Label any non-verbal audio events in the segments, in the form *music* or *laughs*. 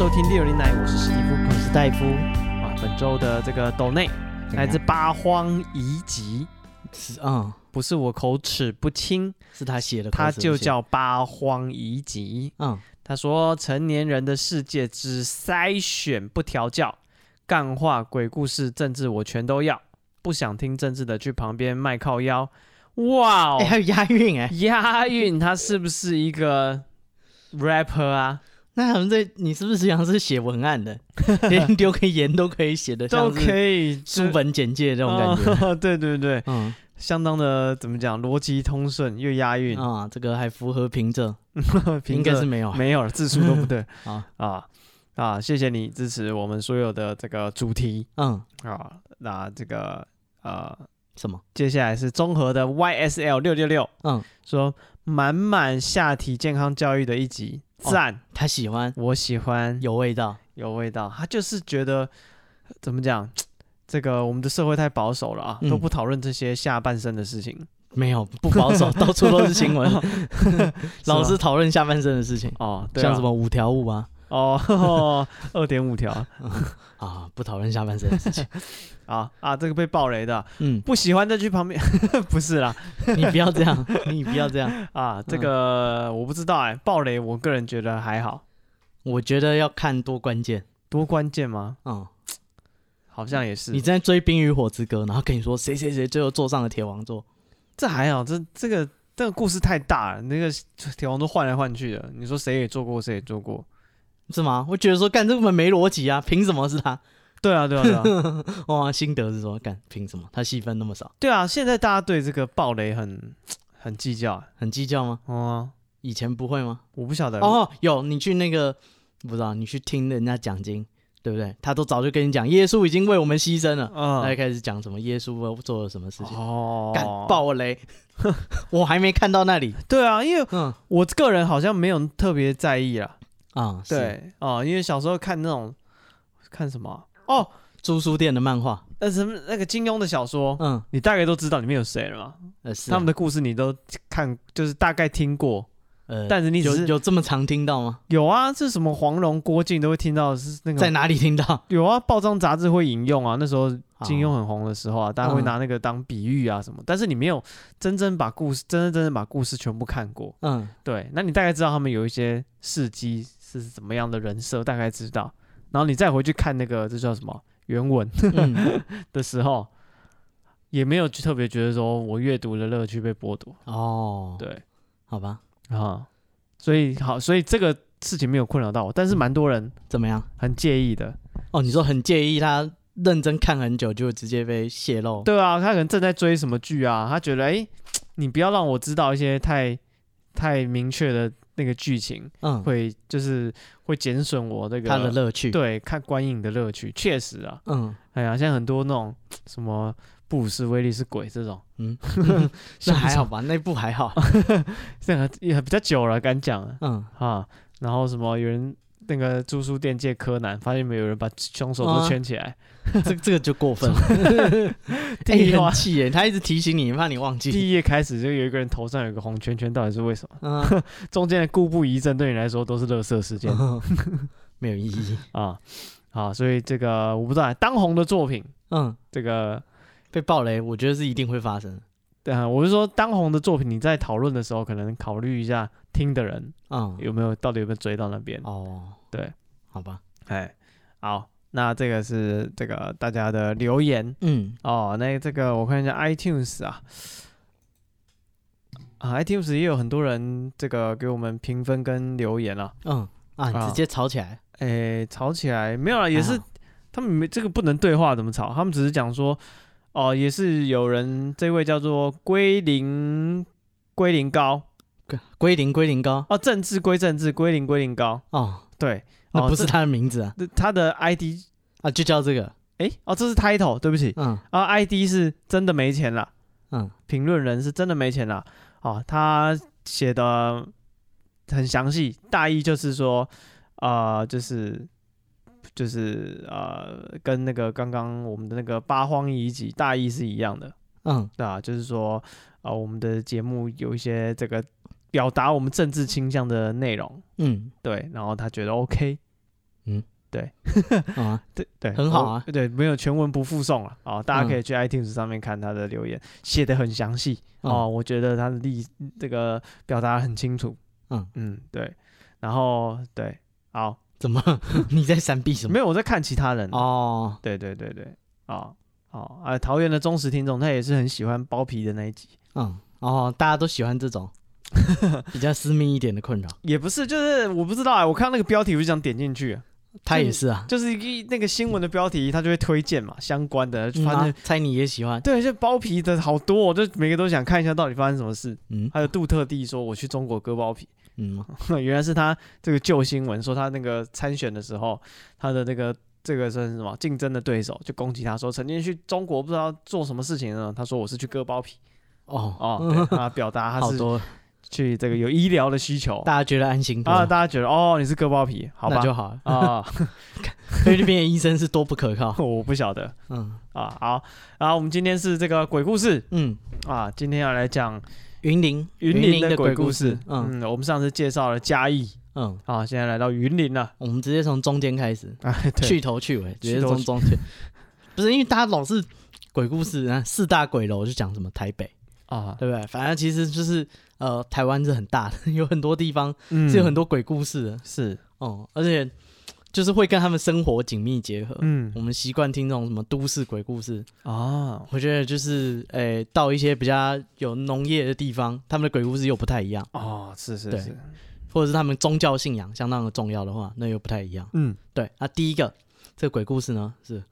迎收听六零奶，我是史蒂夫，我是戴夫啊。本周的这个抖内来自八荒遗集，是啊，不是我口齿不清，是他写的，他就叫八荒遗集。嗯，他说成年人的世界只筛选不调教，干话、鬼故事、政治我全都要，不想听政治的去旁边卖靠腰。哇哦，欸、还有押韵哎，押韵，他是不是一个 rapper 啊？那他们这你是不是像是写文案的，*laughs* 连丢个言都可以写的，都可以书本简介这种感觉？哦、*laughs* 对对对，嗯，相当的怎么讲，逻辑通顺又押韵。啊，这个还符合平仄，*laughs* 应该是没有，没有了，字数都不对。啊啊啊！谢谢你支持我们所有的这个主题，嗯。啊，那这个呃。什么？接下来是综合的 YSL 六六六，嗯，说满满下体健康教育的一集，赞、哦，他喜欢，我喜欢，有味道，有味道。他就是觉得怎么讲，这个我们的社会太保守了啊，嗯、都不讨论这些下半身的事情。没有，不保守，*laughs* 到处都是新闻，*laughs* *laughs* 老是讨论下半身的事情哦，对啊、像什么五条悟啊。哦，二点五条。*laughs* 啊，不讨论下半身的事情。*laughs* 啊啊，这个被暴雷的，嗯，不喜欢再去旁边，*laughs* 不是啦，你不要这样，你不要这样。啊，这个、嗯、我不知道哎、欸，爆雷，我个人觉得还好，我觉得要看多关键，多关键吗？嗯，好像也是，你在追《冰与火之歌》，然后跟你说谁谁谁最后坐上了铁王座，这还好，这这个这个故事太大了，那个铁王座换来换去的，你说谁也坐过，谁也坐过。是吗？我觉得说干这根本没逻辑啊！凭什么是他？对啊，对啊，对啊！*laughs* 哇，心得是说干凭什么？他戏份那么少？对啊，现在大家对这个暴雷很很计较，很计较吗？哦，以前不会吗？我不晓得哦。有你去那个不知道，你去听人家讲经，对不对？他都早就跟你讲，耶稣已经为我们牺牲了。嗯，他就开始讲什么耶稣做了什么事情？哦，干爆雷！*laughs* 我还没看到那里。对啊，因为嗯，我个人好像没有特别在意啊。啊，对哦，因为小时候看那种看什么哦，租书店的漫画，呃，什么那个金庸的小说，嗯，你大概都知道里面有谁了吗？呃，是他们的故事你都看，就是大概听过，呃，但是你有有这么常听到吗？有啊，这是什么黄蓉、郭靖都会听到，是那个在哪里听到？*laughs* 有啊，报章杂志会引用啊，那时候金庸很红的时候啊，大家会拿那个当比喻啊什么，但是你没有真正把故事，真真正正把故事全部看过，嗯，对，那你大概知道他们有一些事迹。是怎么样的人设，大概知道，然后你再回去看那个这叫什么原文、嗯、*laughs* 的时候，也没有特别觉得说我阅读的乐趣被剥夺哦。对，好吧，啊，所以好，所以这个事情没有困扰到我，但是蛮多人怎么样很介意的哦。你说很介意他认真看很久就直接被泄露？对啊，他可能正在追什么剧啊，他觉得哎，*tsk* 你不要让我知道一些太太明确的。那个剧情，嗯，会就是会减损我那个他的乐趣，对，看观影的乐趣，确实啊，嗯，哎呀，像很多那种什么布鲁斯威利是鬼这种，嗯，*laughs* 那还好吧，那部还好，*laughs* 这个也比较久了，敢讲，嗯。啊，然后什么有人。那个租书店借柯南，发现没有人把凶手都圈起来，啊、*laughs* 这这个就过分了。*laughs* 第一话气耶，他一直提醒你，怕你忘记。第一页开始就有一个人头上有个红圈圈，到底是为什么？啊、*laughs* 中间的故步疑阵对你来说都是垃圾时间，啊、没有意义啊。好，所以这个我不知道当红的作品，嗯，这个被爆雷，我觉得是一定会发生。对啊，我是说当红的作品，你在讨论的时候，可能考虑一下听的人，嗯，有没有到底有没有追到那边？哦。对，好吧，哎，好，那这个是这个大家的留言，嗯，哦，那这个我看一下 iTunes 啊，啊，iTunes 也有很多人这个给我们评分跟留言啊，嗯，啊，直接吵起来，哎，吵起来没有啊，也是他们没这个不能对话，怎么吵？他们只是讲说，哦，也是有人这位叫做归零归零高，归零归零高，哦，政治归政治，归零归零高，哦。对，那不是他的名字啊，他的 ID 啊就叫这个，哎，哦，这是 title，对不起，嗯，啊，ID 是真的没钱了，嗯，评论人是真的没钱了，哦，他写的很详细，大意就是说，啊，就是就是呃，跟那个刚刚我们的那个八荒遗迹大意是一样的，嗯，对啊，就是说，啊，我们的节目有一些这个。表达我们政治倾向的内容，嗯，对，然后他觉得 OK，嗯，对，*laughs* 啊，*laughs* 对对，很好啊，对，没有全文不附送了啊，大家可以去 iTunes 上面看他的留言，写的很详细。哦，我觉得他的历这个表达很清楚，嗯。嗯，对，然后对，好，怎么？*laughs* 你在闪避什么？没有，我在看其他人哦，对对对对，哦哦。啊，桃园的忠实听众，他也是很喜欢包皮的那一集，嗯，哦，大家都喜欢这种。*laughs* 比较私密一点的困扰也不是，就是我不知道啊。我看那个标题，我就想点进去。他也是啊，就是一那个新闻的标题，他就会推荐嘛，相关的。反正猜你也喜欢。对，就包皮的好多，我就每个都想看一下到底发生什么事。嗯，还有杜特地说我去中国割包皮。嗯，*laughs* 原来是他这个旧新闻，说他那个参选的时候，他的那个这个算是什么竞争的对手就攻击他说曾经去中国不知道做什么事情呢？他说我是去割包皮。哦哦，他表达他是。去这个有医疗的需求，大家觉得安心啊？大家觉得哦，你是割包皮，好吧，那就好。啊。菲律宾的医生是多不可靠，我不晓得。嗯。啊好，然后我们今天是这个鬼故事，嗯。啊，今天要来讲云林云林的鬼故事。嗯，我们上次介绍了嘉义，嗯。啊，现在来到云林了，我们直接从中间开始，*laughs* 去头去尾，直接从中间。不是因为大家老是鬼故事啊，四大鬼楼就讲什么台北啊，对不对？反正其实就是。呃，台湾是很大的，*laughs* 有很多地方是有很多鬼故事的，嗯、是哦、嗯，而且就是会跟他们生活紧密结合。嗯，我们习惯听这种什么都市鬼故事啊，我觉得就是诶、欸，到一些比较有农业的地方，他们的鬼故事又不太一样哦，是是是，或者是他们宗教信仰相当的重要的话，那又不太一样。嗯，对，那第一个这个鬼故事呢是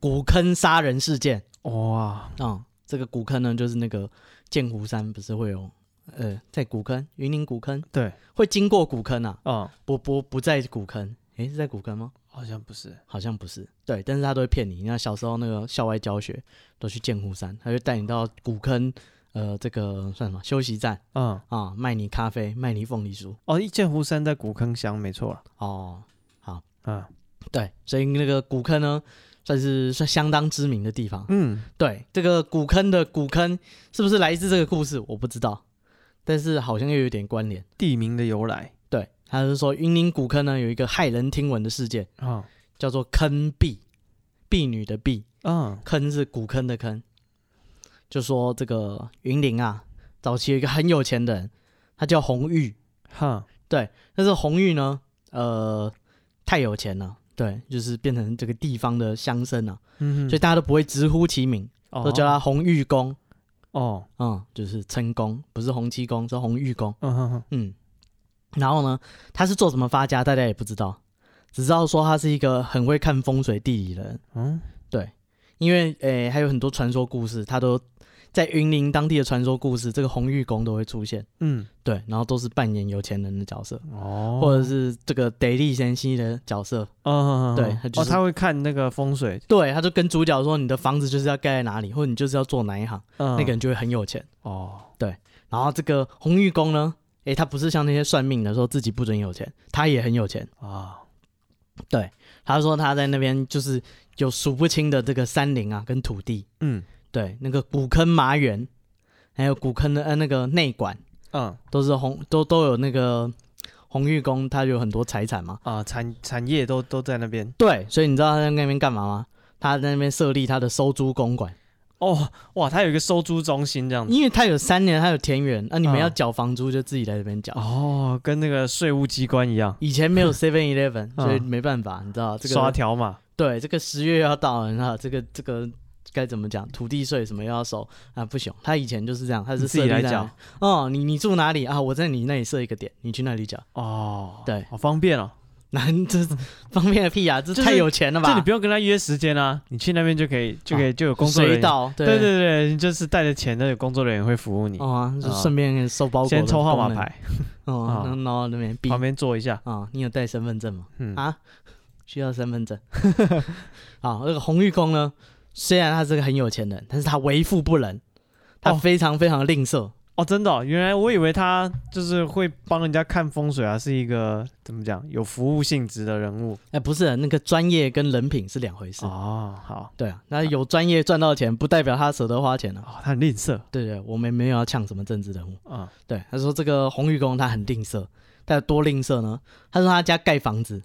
古坑杀人事件。哇，嗯，这个古坑呢就是那个剑湖山不是会有。呃，在古坑，云林古坑，对，会经过古坑啊，啊、嗯，不不不在古坑，诶，是在古坑吗？好像不是，好像不是，对，但是他都会骗你。你看小时候那个校外教学，都去剑湖山，他就带你到古坑，呃，这个算什么休息站？嗯啊，卖你咖啡，卖你凤梨酥。哦，剑湖山在古坑乡，没错。哦，好，嗯，对，所以那个古坑呢？算是算相当知名的地方。嗯，对，这个古坑的古坑是不是来自这个故事？我不知道。但是好像又有点关联，地名的由来。对，他是说云林古坑呢有一个骇人听闻的事件啊，哦、叫做坑婢，婢女的婢，嗯，坑是古坑的坑。就说这个云林啊，早期有一个很有钱的人，他叫红玉，哈，对，但是红玉呢，呃，太有钱了，对，就是变成这个地方的乡绅了，嗯哼，所以大家都不会直呼其名，哦、都叫他红玉公。哦，嗯，就是称公，不是洪七公，是洪玉公。嗯哼哼，嗯，然后呢，他是做什么发家，大家也不知道，只知道说他是一个很会看风水地理的人。嗯，对，因为诶、欸，还有很多传说故事，他都。在云林当地的传说故事，这个红玉公都会出现。嗯，对，然后都是扮演有钱人的角色，哦，或者是这个得力先生的角色。哦，对，他就是、哦，他会看那个风水。对，他就跟主角说：“你的房子就是要盖在哪里，或者你就是要做哪一行，嗯、那个人就会很有钱。”哦，对。然后这个红玉公呢，诶，他不是像那些算命的说自己不准有钱，他也很有钱啊。哦、对，他说他在那边就是有数不清的这个山林啊，跟土地。嗯。对，那个古坑麻园，还有古坑的呃那个内馆，嗯，都是红，都都有那个红玉宫，它有很多财产嘛，啊，产产业都都在那边。对，所以你知道他在那边干嘛吗？他在那边设立他的收租公馆。哦，哇，他有一个收租中心这样子。因为他有三年，他有田园，那、啊、你们要缴房租就自己在这边缴。哦，跟那个税务机关一样。以前没有 *laughs* Seven Eleven，所以没办法，你知道这个刷条码。对，这个十月要到了，你知道这个这个。该怎么讲？土地税什么又要收啊？不行，他以前就是这样，他是自己来缴。哦，你你住哪里啊？我在你那里设一个点，你去那里缴。哦，对，好方便哦。那 *laughs* 这方便个屁啊！这太有钱了吧？就你不用跟他约时间啊，你去那边就可以，就可以就有工作人员。到，对对对，你就是带着钱，那有工作人员会服务你。哦，就顺便收包裹。先抽号码牌。哦，然后那边旁边坐一下。啊，你有带身份证吗？嗯啊，需要身份证。*laughs* 好，那个红玉宫呢？虽然他是个很有钱人，但是他为富不仁，他非常非常吝啬哦，哦。真的，哦，原来我以为他就是会帮人家看风水啊，是一个怎么讲有服务性质的人物。哎，不是，那个专业跟人品是两回事哦。好，对啊，那有专业赚到钱，不代表他舍得花钱啊。哦，他很吝啬。对对，我们没有要呛什么政治人物啊。嗯，对，他说这个红玉公他很吝啬，他有多吝啬呢？他说他家盖房子，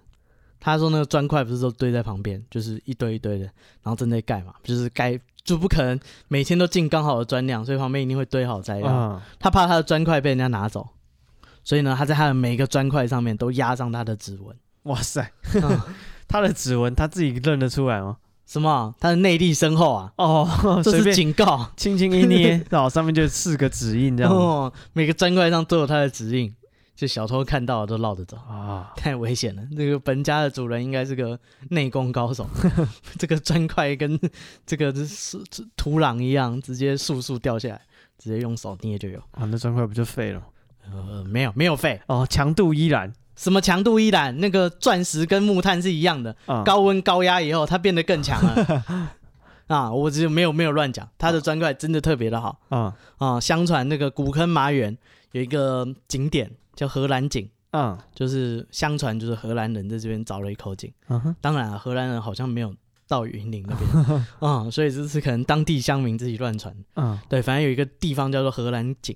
他说那个砖块不是都堆在旁边，就是一堆一堆的，然后正在盖嘛，就是盖就不可能每天都进刚好的砖量，所以旁边一定会堆好材料。嗯、他怕他的砖块被人家拿走，所以呢，他在他的每一个砖块上面都压上他的指纹。哇塞，嗯、*laughs* 他的指纹他自己认得出来吗？什么？他的内力深厚啊！哦，*laughs* 这是警告，轻轻一捏，*laughs* 然后上面就四个指印，这样。哦，每个砖块上都有他的指印，就小偷看到了都绕着走啊！*laughs* 太危险了，这个本家的主人应该是个内功高手。*laughs* 这个砖块跟这个是土壤一样，直接速速掉下来，直接用手捏就有。啊，那砖块不就废了？呃，没有，没有废哦，强度依然。什么强度依然？那个钻石跟木炭是一样的，嗯、高温高压以后它变得更强了。*laughs* 啊，我只有没有没有乱讲，它的砖块真的特别的好。啊、嗯、啊，相传那个古坑麻园有一个景点叫荷兰井，嗯，就是相传就是荷兰人在这边凿了一口井。嗯哼，当然了，荷兰人好像没有到云林那边，嗯，*laughs* 所以这是可能当地乡民自己乱传。嗯，对，反正有一个地方叫做荷兰井。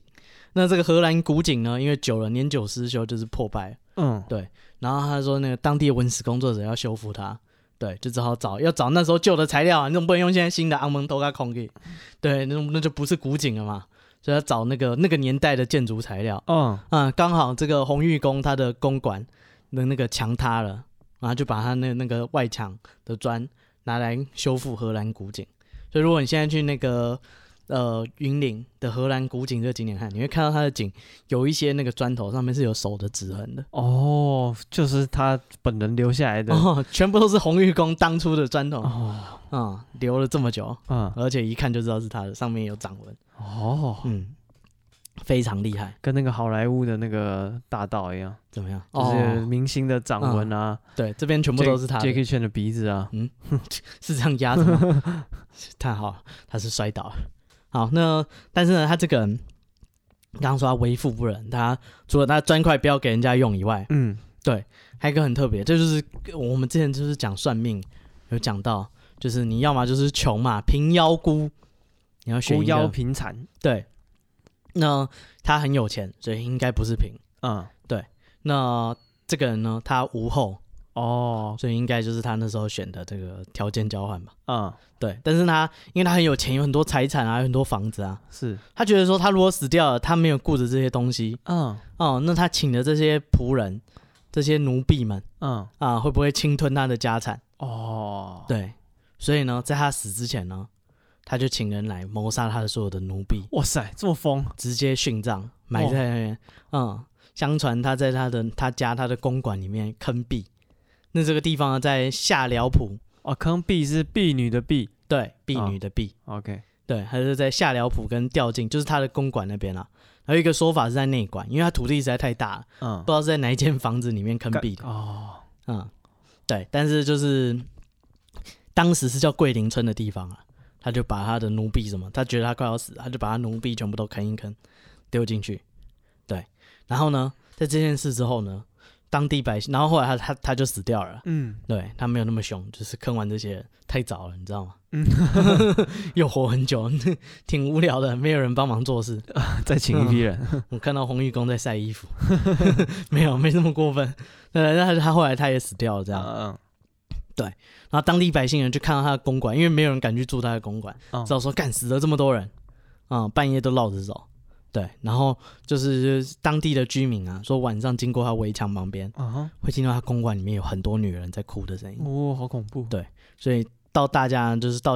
那这个荷兰古井呢，因为久了年久失修，就是破败。嗯，对。然后他说，那个当地的文史工作者要修复它，对，就只好找要找那时候旧的材料啊，你总不能用现在新的阿蒙多加空给，对，那那就不是古井了嘛。所以要找那个那个年代的建筑材料。嗯嗯，刚好这个红玉宫它的公馆的那个墙塌了，然后就把它那那个外墙的砖拿来修复荷兰古井。所以如果你现在去那个。呃，云林的荷兰古井这个景点看，你会看到它的井有一些那个砖头上面是有手的指痕的。哦，就是他本人留下来的，哦、*laughs* 全部都是红玉宫当初的砖头。哦，嗯，留了这么久，嗯，而且一看就知道是他的，上面有掌纹。哦，嗯，非常厉害，跟那个好莱坞的那个大道一样，怎么样？就是明星的掌纹啊、嗯，对，这边全部都是他的，Jackie Chan 的鼻子啊，嗯，*laughs* 是这样压的吗？*laughs* 太好了，他是摔倒了。好，那但是呢，他这个人刚刚说他为富不仁，他除了他砖块不要给人家用以外，嗯，对，还有一个很特别，这就是我们之前就是讲算命有讲到，就是你要么就是穷嘛，平夭孤，你要选孤夭贫残，对，那他很有钱，所以应该不是贫，嗯，对，那这个人呢，他无后。哦，所以应该就是他那时候选的这个条件交换吧。嗯，对。但是他因为他很有钱，有很多财产啊，有很多房子啊。是。他觉得说，他如果死掉了，他没有顾着这些东西。嗯。哦，那他请的这些仆人、这些奴婢们，嗯啊，会不会侵吞他的家产？哦，对。所以呢，在他死之前呢，他就请人来谋杀他的所有的奴婢。哇塞，这么疯！直接殉葬，埋在那边。嗯，相传他在他的他家他的公馆里面坑毙。那这个地方呢，在下寮埔哦，坑毙是婢女的婢，对，婢女的婢、哦、，OK，对，还是在下寮埔跟吊进，就是他的公馆那边啦。还有一个说法是在内馆，因为他土地实在太大了，嗯，不知道是在哪一间房子里面坑毙的哦，嗯，对，但是就是当时是叫桂林村的地方啊，他就把他的奴婢什么，他觉得他快要死，他就把他奴婢全部都坑一坑，丢进去，对，然后呢，在这件事之后呢。当地百姓，然后后来他他他就死掉了。嗯，对，他没有那么凶，就是坑完这些太早了，你知道吗？嗯，*laughs* 又活很久，挺无聊的，没有人帮忙做事，再请一批人。嗯、我看到红玉公在晒衣服，*laughs* 没有，没那么过分。对，那他他后来他也死掉了，这样。嗯，对。然后当地百姓人就看到他的公馆，因为没有人敢去住他的公馆，只好说干死了这么多人，啊、嗯，半夜都绕着走。对，然后就是当地的居民啊，说晚上经过他围墙旁边，啊、uh，huh. 会听到他公馆里面有很多女人在哭的声音。哦，好恐怖。对，所以到大家就是到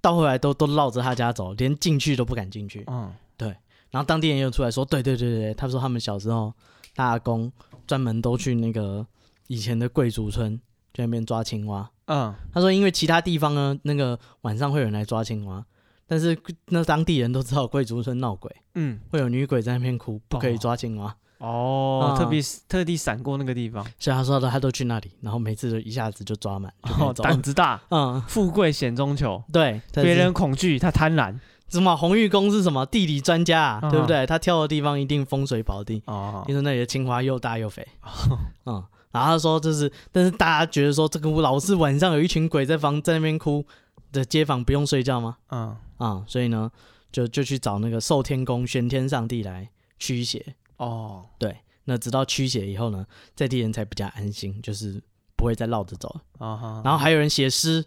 到后来都都绕着他家走，连进去都不敢进去。嗯，对。然后当地人又出来说，对对对对，他说他们小时候大阿公专门都去那个以前的贵族村去那边抓青蛙。嗯，他说因为其他地方呢，那个晚上会有人来抓青蛙。但是那当地人都知道贵族村闹鬼，嗯，会有女鬼在那边哭，不可以抓青蛙。哦，嗯、特别特地闪过那个地方，所以他说的他都去那里，然后每次都一下子就抓满。哦，胆子大，*laughs* 嗯，富贵险中求，对，别人恐惧他贪婪。什么红玉公是什么地理专家啊？嗯、对不对？他挑的地方一定风水宝地。哦，听说那里的青蛙又大又肥。哦、*laughs* 嗯，然后他说就是，但是大家觉得说这个老是晚上有一群鬼在房在那边哭。的街坊不用睡觉吗？嗯啊，所以呢，就就去找那个寿天宫玄天上帝来驱邪。哦，对，那直到驱邪以后呢，在地人才比较安心，就是不会再绕着走了。啊，然后还有人写诗，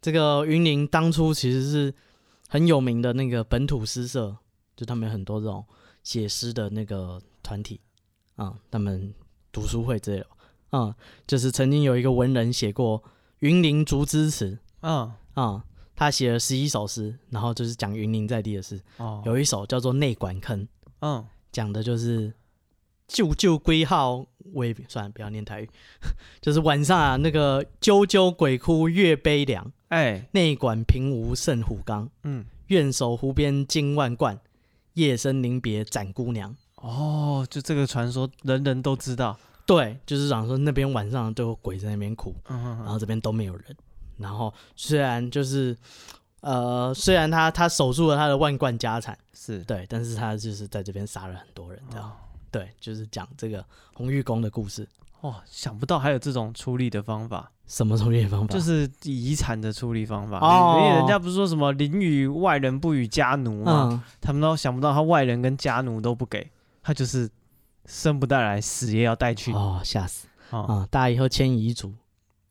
这个云林当初其实是很有名的那个本土诗社，就他们有很多这种写诗的那个团体啊，他们读书会之类的。嗯，就是曾经有一个文人写过《云林竹枝词》。嗯啊，他写了十一首诗，然后就是讲云林在地的事。哦，有一首叫做《内管坑》。嗯，讲的就是旧旧归号，我也算了，不要念台语。*laughs* 就是晚上啊，那个啾啾鬼哭月悲凉。哎，内管平无胜虎冈。嗯，愿守湖边金万贯，夜深临别斩姑娘。哦，就这个传说，人人都知道。对，就是讲说那边晚上都有鬼在那边哭，然后这边都没有人。然后虽然就是，呃，虽然他他守住了他的万贯家产，是对，但是他就是在这边杀了很多人，这样。哦、对，就是讲这个红玉宫的故事。哇、哦，想不到还有这种处理的方法。什么处理方法？就是遗产的处理方法。哦，因为人家不是说什么邻与外人不与家奴吗？嗯、他们都想不到他外人跟家奴都不给，他就是。生不带来，死也要带去。哦，吓死！啊、哦嗯，大家以后签遗嘱，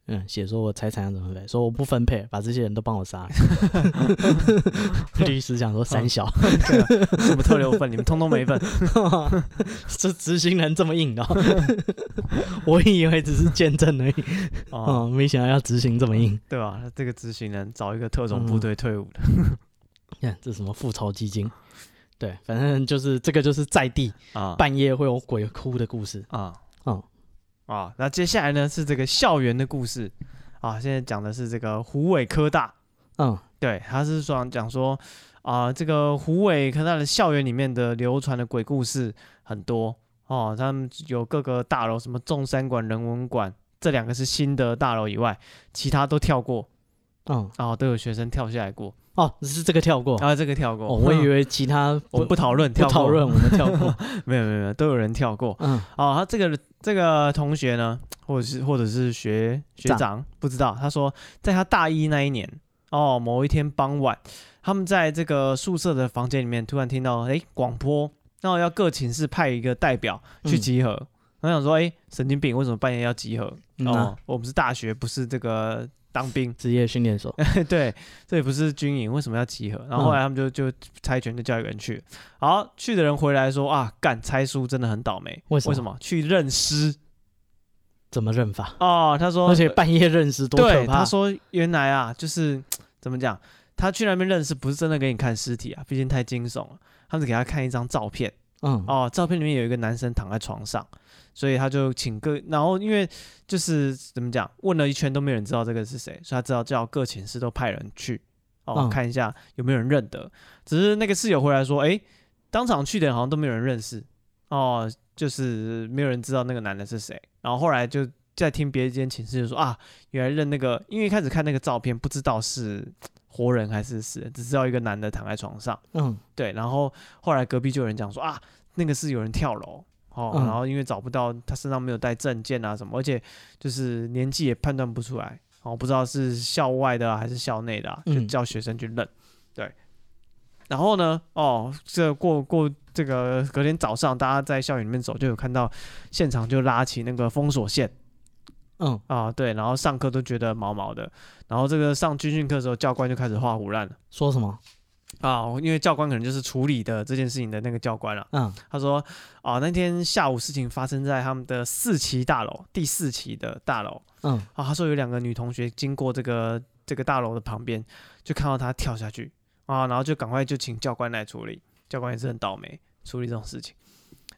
嗯，写说我财产要怎么分配，说我不分配，把这些人都帮我杀。*laughs* 律师讲说三小，什么特留份，你们通通没份。*laughs* 这执行人这么硬的、哦，*laughs* 我以为只是见证而已，哦，没想到要执行这么硬，对吧？这个执行人找一个特种部队退伍的，看、嗯、这什么复仇基金。对，反正就是这个，就是在地啊，半夜会有鬼哭的故事啊，嗯啊，那接下来呢是这个校园的故事。啊，现在讲的是这个湖尾科大，嗯，对，他是说讲说啊，这个虎尾科大的校园里面的流传的鬼故事很多。哦，他们有各个大楼，什么中山馆、人文馆这两个是新的大楼以外，其他都跳过，嗯，啊，都有学生跳下来过。哦，只是这个跳过啊，这个跳过。哦、我以为其他 *laughs* 我们不讨论，不讨论，我们跳过。*laughs* 没有没有没有，都有人跳过。嗯，哦，他这个这个同学呢，或者是或者是学学长，长不知道。他说，在他大一那一年，哦，某一天傍晚，他们在这个宿舍的房间里面，突然听到哎广播，然后要各寝室派一个代表去集合。我、嗯、想说，哎，神经病，为什么半夜要集合？嗯啊、哦，我们是大学，不是这个。当兵职业训练所，*laughs* 对，这也不是军营，为什么要集合？然后后来他们就就猜拳，就叫一个人去。好，去的人回来说啊，干猜书真的很倒霉。为什么？为什么？去认尸？怎么认法？哦，他说，而且半夜认尸多可怕。他说原来啊，就是怎么讲？他去那边认尸不是真的给你看尸体啊，毕竟太惊悚了。他是给他看一张照片。嗯，哦，照片里面有一个男生躺在床上。所以他就请各，然后因为就是怎么讲，问了一圈都没有人知道这个是谁，所以他知道叫各寝室都派人去哦，嗯、看一下有没有人认得。只是那个室友回来说，哎，当场去的人好像都没有人认识哦，就是没有人知道那个男的是谁。然后后来就在听别的间寝室就说啊，原来认那个，因为一开始看那个照片不知道是活人还是死人，只知道一个男的躺在床上。嗯，对。然后后来隔壁就有人讲说啊，那个是有人跳楼。哦，然后因为找不到他身上没有带证件啊什么，而且就是年纪也判断不出来，哦，不知道是校外的还是校内的，就叫学生去认。对，然后呢，哦，这过过这个隔天早上，大家在校园里面走，就有看到现场就拉起那个封锁线，嗯啊对，然后上课都觉得毛毛的，然后这个上军训课的时候，教官就开始画胡乱了，说什么？啊，因为教官可能就是处理的这件事情的那个教官了。嗯，他说，啊，那天下午事情发生在他们的四期大楼，第四期的大楼。嗯，啊，他说有两个女同学经过这个这个大楼的旁边，就看到他跳下去，啊，然后就赶快就请教官来处理。教官也是很倒霉，处理这种事情。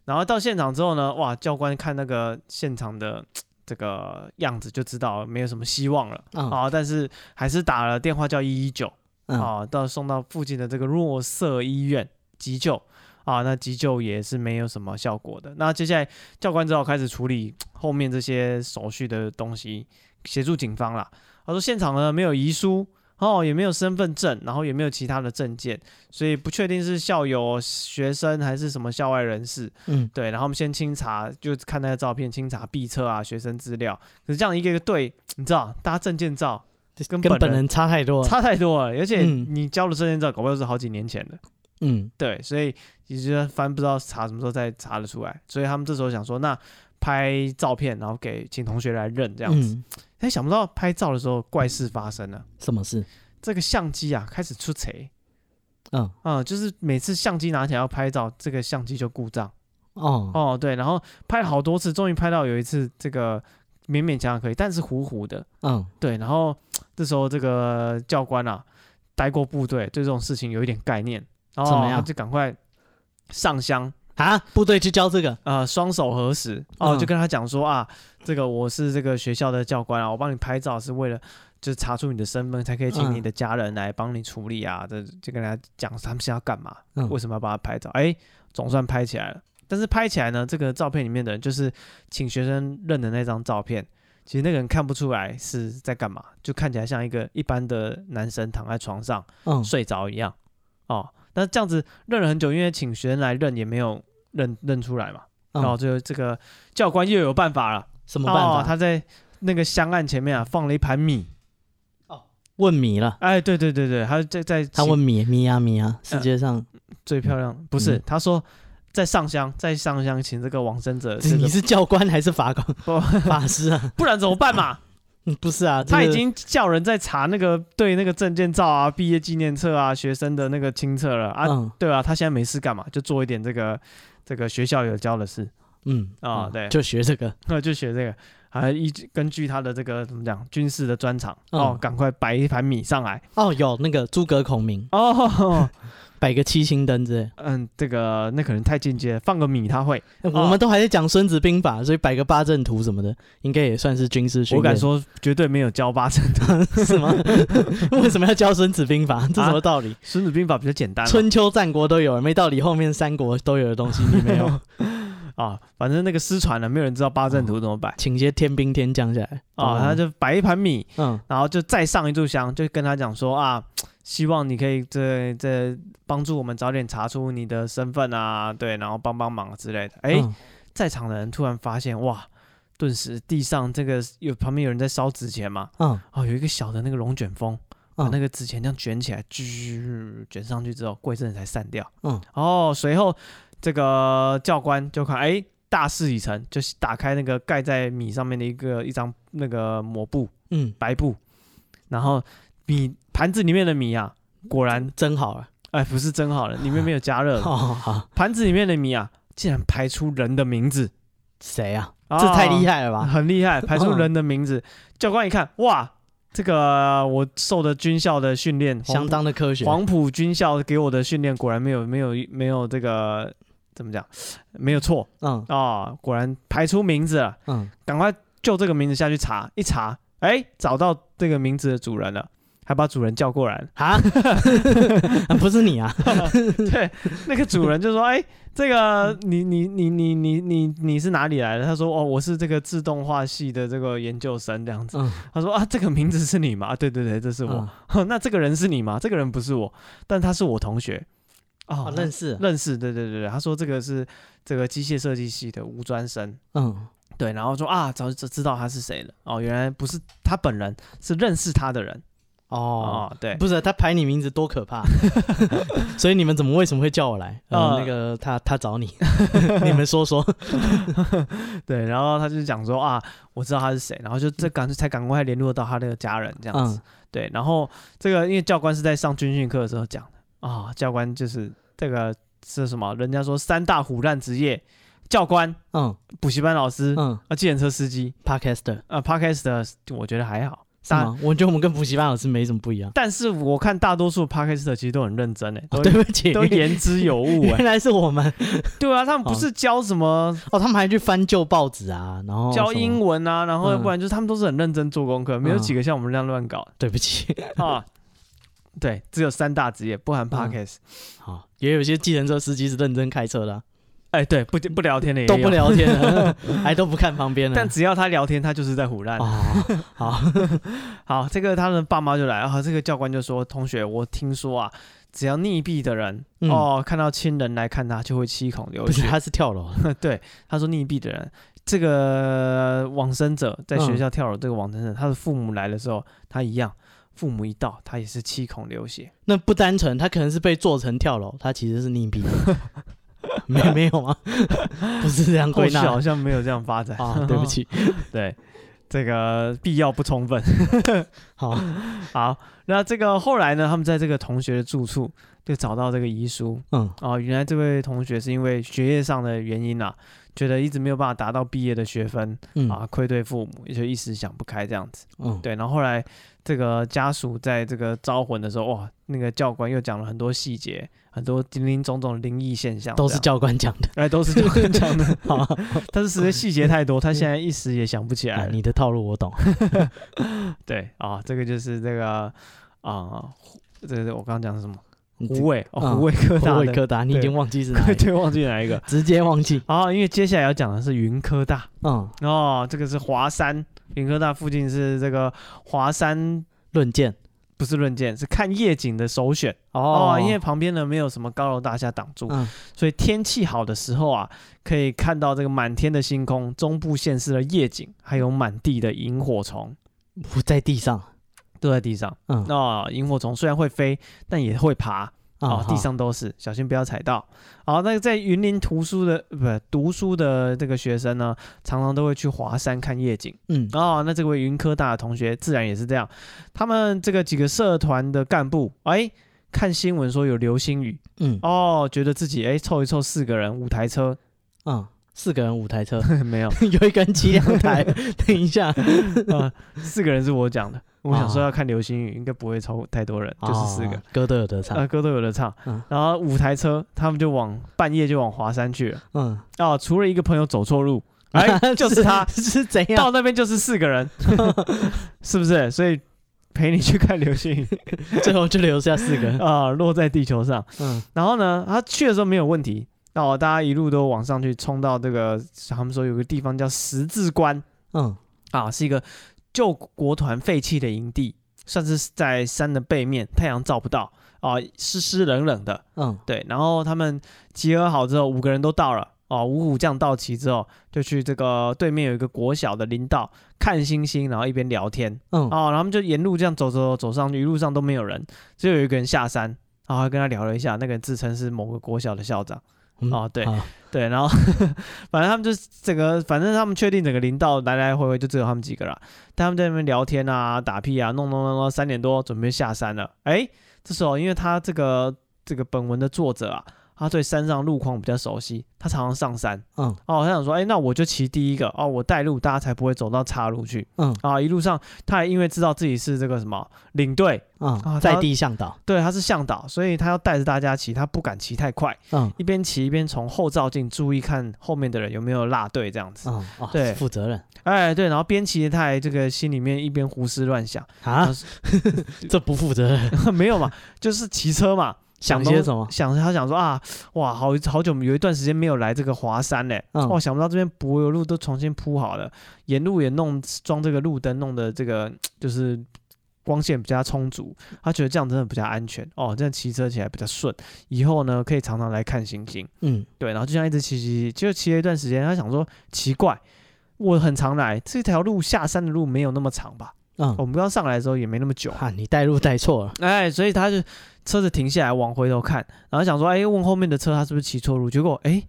然后到现场之后呢，哇，教官看那个现场的这个样子，就知道没有什么希望了。嗯，啊，但是还是打了电话叫一一九。啊，到送到附近的这个弱色医院急救啊，那急救也是没有什么效果的。那接下来教官只好开始处理后面这些手续的东西，协助警方啦。他说现场呢没有遗书哦，也没有身份证，然后也没有其他的证件，所以不确定是校友、学生还是什么校外人士。嗯，对。然后我们先清查，就看那个照片，清查毕册啊、学生资料。可是这样一个一个对，你知道，大家证件照。跟本人，跟本人差太多，差太多了，而且你交的证件照，搞不好是好几年前的。嗯，对，所以其实反正不知道查什么时候再查得出来，所以他们这时候想说，那拍照片，然后给请同学来认这样子。哎、嗯，想不到拍照的时候怪事发生了。什么事？这个相机啊开始出贼。嗯嗯，就是每次相机拿起来要拍照，这个相机就故障。哦哦，对，然后拍了好多次，终于拍到有一次这个勉勉强强可以，但是糊糊的。嗯，对，然后这时候这个教官啊，待过部队，对这种事情有一点概念，然后他就赶快上香啊，部队去教这个，呃，双手合十，哦，就跟他讲说啊，这个我是这个学校的教官啊，我帮你拍照是为了。就是查出你的身份，才可以请你的家人来帮你处理啊！这、嗯、就跟大家讲他们是要干嘛，嗯、为什么要帮他拍照？哎、欸，总算拍起来了。但是拍起来呢，这个照片里面的人就是请学生认的那张照片，其实那个人看不出来是在干嘛，就看起来像一个一般的男生躺在床上、嗯、睡着一样哦。但是这样子认了很久，因为请学生来认也没有认认出来嘛。然后就这个教官又有办法了，什么办法？哦、他在那个香案前面啊放了一盘米。问米了，哎，对对对对，他在在他问米米啊米啊，世界上最漂亮不是？他说在上香，在上香，请这个往生者。你是教官还是法官？*laughs* *laughs* 法师啊？不然怎么办嘛？*laughs* 不是啊，他已经叫人在查那个对那个证件照啊、毕业纪念册啊、学生的那个清册了啊。对啊，他现在没事干嘛？就做一点这个这个学校有教的事。嗯啊，对，就学这个，那就学这个。还依根据他的这个怎么讲军事的专长哦，赶快摆一盘米上来哦，有那个诸葛孔明哦，摆个七星灯之类。嗯，这个那可能太间接了，放个米他会。我们都还在讲孙子兵法，所以摆个八阵图什么的，应该也算是军事训练。我敢说，绝对没有教八阵图，*laughs* 是吗？*laughs* 为什么要教孙子兵法？这什么道理？孙子兵法比较简单，春秋战国都有，没道理后面三国都有的东西你没有。*laughs* 啊，反正那个失传了，没有人知道八阵图怎么摆，请些天兵天将下来。啊，他就摆一盘米，嗯，然后就再上一炷香，就跟他讲说啊，希望你可以这这帮助我们早点查出你的身份啊，对，然后帮帮忙之类的。哎，在场的人突然发现哇，顿时地上这个有旁边有人在烧纸钱嘛，嗯，哦，有一个小的那个龙卷风，把那个纸钱这样卷起来，啾卷上去之后，过一阵才散掉，嗯，哦，随后。这个教官就看，哎，大事已成，就是打开那个盖在米上面的一个一张那个抹布，嗯，白布，然后米盘子里面的米啊，果然蒸好了，哎，不是蒸好了，里面没有加热，*laughs* 盘子里面的米啊，竟然排出人的名字，谁啊？这太厉害了吧，很厉害，排出人的名字。*laughs* 教官一看，哇！这个我受的军校的训练相当的科学，黄埔军校给我的训练果然没有没有没有这个怎么讲，*sniffs* 没有错，嗯啊、哦，果然排出名字了，嗯，赶快就这个名字下去查，一查，哎，找到这个名字的主人了，还把主人叫过来啊，*laughs* 不是你啊，*laughs* 对，那个主人就说，哎。这个你你你你你你你是哪里来的？他说哦，我是这个自动化系的这个研究生这样子。嗯、他说啊，这个名字是你吗？啊、对对对，这是我。嗯、*laughs* 那这个人是你吗？这个人不是我，但他是我同学。哦，哦认识认识，对对对。他说这个是这个机械设计系的吴专生。嗯，对。然后说啊，早就知道他是谁了。哦，原来不是他本人，是认识他的人。哦，对，不是他排你名字多可怕，*laughs* 所以你们怎么为什么会叫我来？呃，那个他他找你，*laughs* *laughs* 你们说说。对，然后他就讲说啊，我知道他是谁，然后就这赶才赶快联络到他那个家人这样子。对，然后这个因为教官是在上军训课的时候讲的啊，教官就是这个是什么？人家说三大虎烂职业，教官，嗯，补习班老师，嗯，啊，计程车司机，Podcaster，啊，Podcaster，我觉得还好。我觉得我们跟补习班老师没什么不一样，但是我看大多数 Podcast 其实都很认真诶、哦，对不起，都言之有物诶。*laughs* 原来是我们，对啊，他们不是教什么哦，他们还去翻旧报纸啊，然后教英文啊，然后要不然就是他们都是很认真做功课，嗯、没有几个像我们这样乱搞。对不起。啊，对，只有三大职业，不含 Podcast。好、嗯，也有些计程车司机是认真开车的、啊。哎，对，不不聊天的也都不聊天，*laughs* 还都不看旁边的。但只要他聊天，他就是在胡乱。哦，好 *laughs* 好，这个他的爸妈就来，然后这个教官就说：“同学，我听说啊，只要溺毙的人哦，看到亲人来看他，就会七孔流血。”他是跳楼。*laughs* 对，他说溺毙的人，这个往生者在学校跳楼，这个往生者，他的父母来的时候，他一样，父母一到，他也是七孔流血。那不单纯，他可能是被做成跳楼，他其实是溺毙。*laughs* 没没有吗？*laughs* 不是这样归纳，好像没有这样发展啊。对不起，*laughs* 对，这个必要不充分。好好，那这个后来呢？他们在这个同学的住处就找到这个遗书。嗯，哦，原来这位同学是因为学业上的原因啊。觉得一直没有办法达到毕业的学分，嗯、啊，愧对父母，也就一时想不开这样子。嗯，对。然后后来这个家属在这个招魂的时候，哇，那个教官又讲了很多细节，很多林林总总的灵异现象，都是教官讲的。哎，都是教官讲的。*laughs* 好，*laughs* 但是实在细节太多，他现在一时也想不起来。你的套路我懂。*laughs* 对啊，这个就是这个啊，这个我刚刚讲的什么？虎尾哦，虎尾科大，虎尾科大，你已经忘记是哪一个？*laughs* 对，忘记哪一个，*laughs* 直接忘记。好，因为接下来要讲的是云科大，嗯，哦，这个是华山，云科大附近是这个华山论剑，不是论剑，是看夜景的首选哦。因为旁边呢没有什么高楼大厦挡住，所以天气好的时候啊，可以看到这个满天的星空，中部县市的夜景，还有满地的萤火虫，不在地上。都在地上，嗯，那萤火虫虽然会飞，但也会爬，哦，地上都是，小心不要踩到。好，那个在云林读书的不读书的这个学生呢，常常都会去华山看夜景，嗯，哦，那这位云科大的同学自然也是这样，他们这个几个社团的干部，哎，看新闻说有流星雨，嗯，哦，觉得自己哎凑一凑四个人五台车，嗯。四个人五台车 *laughs* 没有，*laughs* 有一个人骑两台。*laughs* 等一下，啊，四个人是我讲的。我想说要看流星雨，应该不会超过太多人，就是四个。歌都有得唱，歌都有得唱。然后五台车，他们就往半夜就往华山去了。嗯，啊，除了一个朋友走错路，哎，就是他是怎样到那边就是四个人，是不是？所以陪你去看流星雨，最后就留下四个人啊，落在地球上。嗯，然后呢，他去的时候没有问题。哦，大家一路都往上去，冲到这个，他们说有个地方叫十字关，嗯，啊，是一个旧国团废弃的营地，算是在山的背面，太阳照不到，啊，湿湿冷冷的，嗯，对。然后他们集合好之后，五个人都到了，哦，五虎将到齐之后，就去这个对面有一个国小的林道看星星，然后一边聊天，嗯，哦，然后他们就沿路这样走走走上去，一路上都没有人，只有有一个人下山，然后还跟他聊了一下，那个人自称是某个国小的校长。嗯、哦，对，好对，然后反正他们就是整个，反正他们确定整个林道来来回回就只有他们几个了。他们在那边聊天啊，打屁啊，弄弄弄弄，三点多准备下山了。哎，这时候因为他这个这个本文的作者啊。他对山上路况比较熟悉，他常常上山。嗯，哦，他想说，哎，那我就骑第一个哦，我带路，大家才不会走到岔路去。嗯，啊，一路上他还因为知道自己是这个什么领队，嗯，在地向导，对，他是向导，所以他要带着大家骑，他不敢骑太快。嗯，一边骑一边从后照镜注意看后面的人有没有落队这样子。嗯，对，负责任。哎，对，然后边骑他还这个心里面一边胡思乱想啊，*laughs* 这不负责任，*laughs* 没有嘛，就是骑车嘛。想些什么？想他想说啊，哇，好好久有一段时间没有来这个华山嘞，嗯、哇，想不到这边柏油路都重新铺好了，沿路也弄装这个路灯，弄得这个就是光线比较充足。他觉得这样真的比较安全哦，这样骑车起来比较顺。以后呢，可以常常来看星星。嗯，对，然后就像一直骑骑，就骑了一段时间，他想说奇怪，我很常来这条路下山的路没有那么长吧？嗯，我们刚上来的时候也没那么久。啊，你带路带错了。哎，所以他就。车子停下来，往回头看，然后想说：“哎，问后面的车，他是不是骑错路？”结果，哎，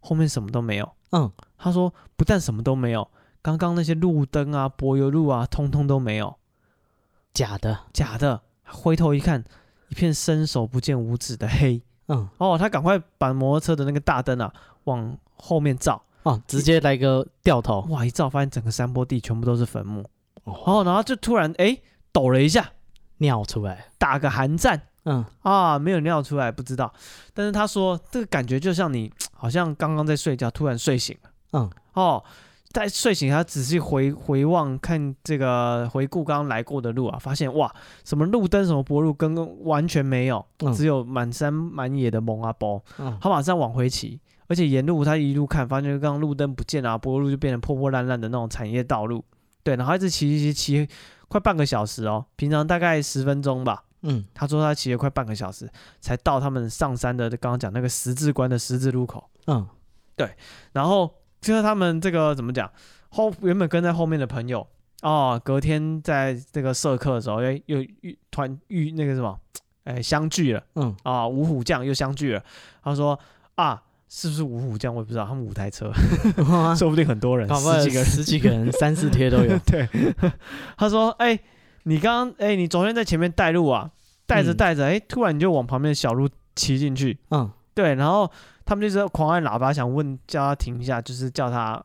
后面什么都没有。嗯，他说：“不但什么都没有，刚刚那些路灯啊、柏油路啊，通通都没有，假的，假的。”回头一看，一片伸手不见五指的黑。嗯，哦，他赶快把摩托车的那个大灯啊往后面照，哦，直接来个掉头，哇！一照发现整个山坡地全部都是坟墓。哦，然后就突然哎抖了一下，尿出来，打个寒战。嗯啊，没有尿出来，不知道。但是他说这个感觉就像你 *tsk* 好像刚刚在睡觉，突然睡醒了。嗯哦，在睡醒，他仔细回回望看这个回顾刚刚来过的路啊，发现哇，什么路灯什么柏路根本完全没有，嗯、只有满山满野的蒙阿波。嗯，他马上往回骑，而且沿路他一路看，发现刚刚路灯不见啊，柏路就变成破破烂烂的那种产业道路。对，然后一直骑骑骑，快半个小时哦，平常大概十分钟吧。嗯，他说他骑了快半个小时才到他们上山的刚刚讲那个十字关的十字路口。嗯，对，然后就是他们这个怎么讲？后原本跟在后面的朋友哦，隔天在这个社课的时候，哎，又遇团遇那个什么，哎，相聚了。嗯，啊，五虎将又相聚了。他说啊，是不是五虎将我也不知道，他们五台车，*laughs* 说不定很多人，十几个人，十几个人，三四贴都有。*laughs* 对，他说：“哎、欸，你刚刚哎，你昨天在前面带路啊，带着带着，哎、欸，突然你就往旁边的小路骑进去。嗯，对，然后他们就是狂按喇叭，想问叫他停一下，就是叫他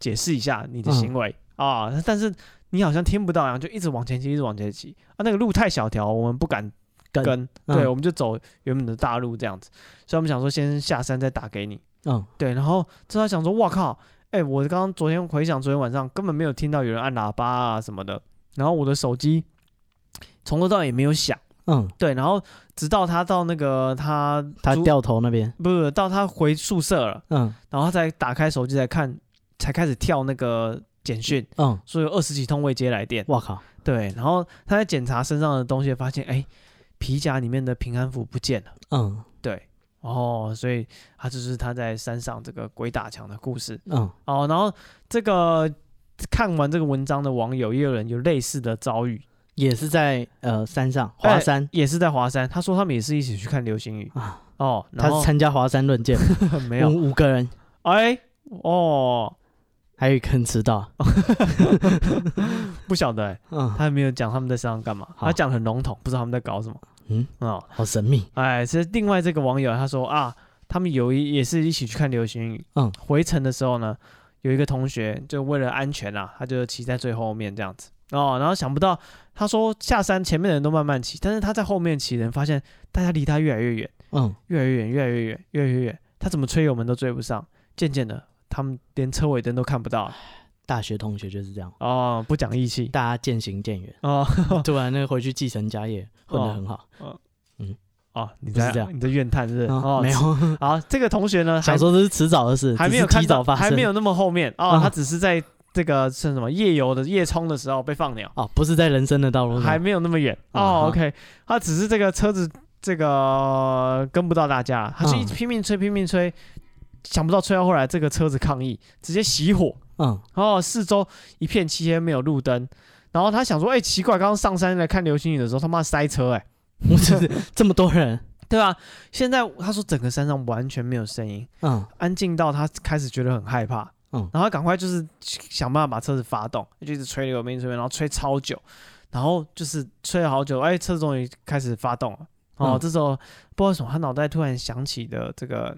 解释一下你的行为。啊。但是你好像听不到，然后就一直往前骑，一直往前骑啊。那个路太小条，我们不敢。”跟，跟。对，嗯、我们就走原本的大路这样子，所以我们想说先下山再打给你，嗯，对，然后之后想说，哇靠，哎、欸，我刚刚昨天回想昨天晚上根本没有听到有人按喇叭啊什么的，然后我的手机从头到尾也没有响，嗯，对，然后直到他到那个他他掉头那边，不是，到他回宿舍了，嗯，然后他才打开手机来看，才开始跳那个简讯，嗯，所以有二十几通未接来电，哇靠，对，然后他在检查身上的东西，发现哎。欸皮夹里面的平安符不见了。嗯，对，哦，所以他就是他在山上这个鬼打墙的故事。嗯，哦，然后这个看完这个文章的网友也有人有类似的遭遇，也是在呃山上华山，也是在华山。他说他们也是一起去看流星雨啊。哦，他是参加华山论剑，*laughs* 没有。五个人。哎，哦。还有一个人迟到，*laughs* 不晓得嗯，他还没有讲他们在山上干嘛，好。他讲很笼统，不知道他们在搞什么，嗯，哦，好神秘，哎，其实另外这个网友他说啊，他们有一也是一起去看流星雨，嗯，回程的时候呢，有一个同学就为了安全啊，他就骑在最后面这样子，哦，然后想不到他说下山前面的人都慢慢骑，但是他在后面骑人发现大家离他越来越远，嗯，越来越远，越来越远，越来越远，他怎么吹油门都追不上，渐渐的。他们连车尾灯都看不到，大学同学就是这样哦，不讲义气，大家渐行渐远哦。突然那个回去继承家业，混得很好。嗯，哦，你这样，你的怨叹是？哦，没有。*laughs* 好，这个同学呢，想说这是迟早的事，还没有提早发生，还没有那么后面哦。他只是在这个是什么夜游的夜冲的时候被放鸟哦，不是在人生的道路上，还没有那么远哦。OK，他只是这个车子这个跟不到大家，他就一直拼命吹，拼命吹。想不到吹到后来，这个车子抗议，直接熄火。嗯，然后四周一片漆黑，没有路灯。然后他想说：“哎、欸，奇怪，刚刚上山来看流星雨的时候，他妈塞车、欸，哎，这么多人，*laughs* 对吧？现在他说整个山上完全没有声音，嗯，安静到他开始觉得很害怕。嗯，然后他赶快就是想办法把车子发动，就一直吹油门，吹，然后吹超久，然后就是吹了好久，哎，车子终于开始发动了。哦，嗯、这时候不知道为什么，他脑袋突然想起的这个。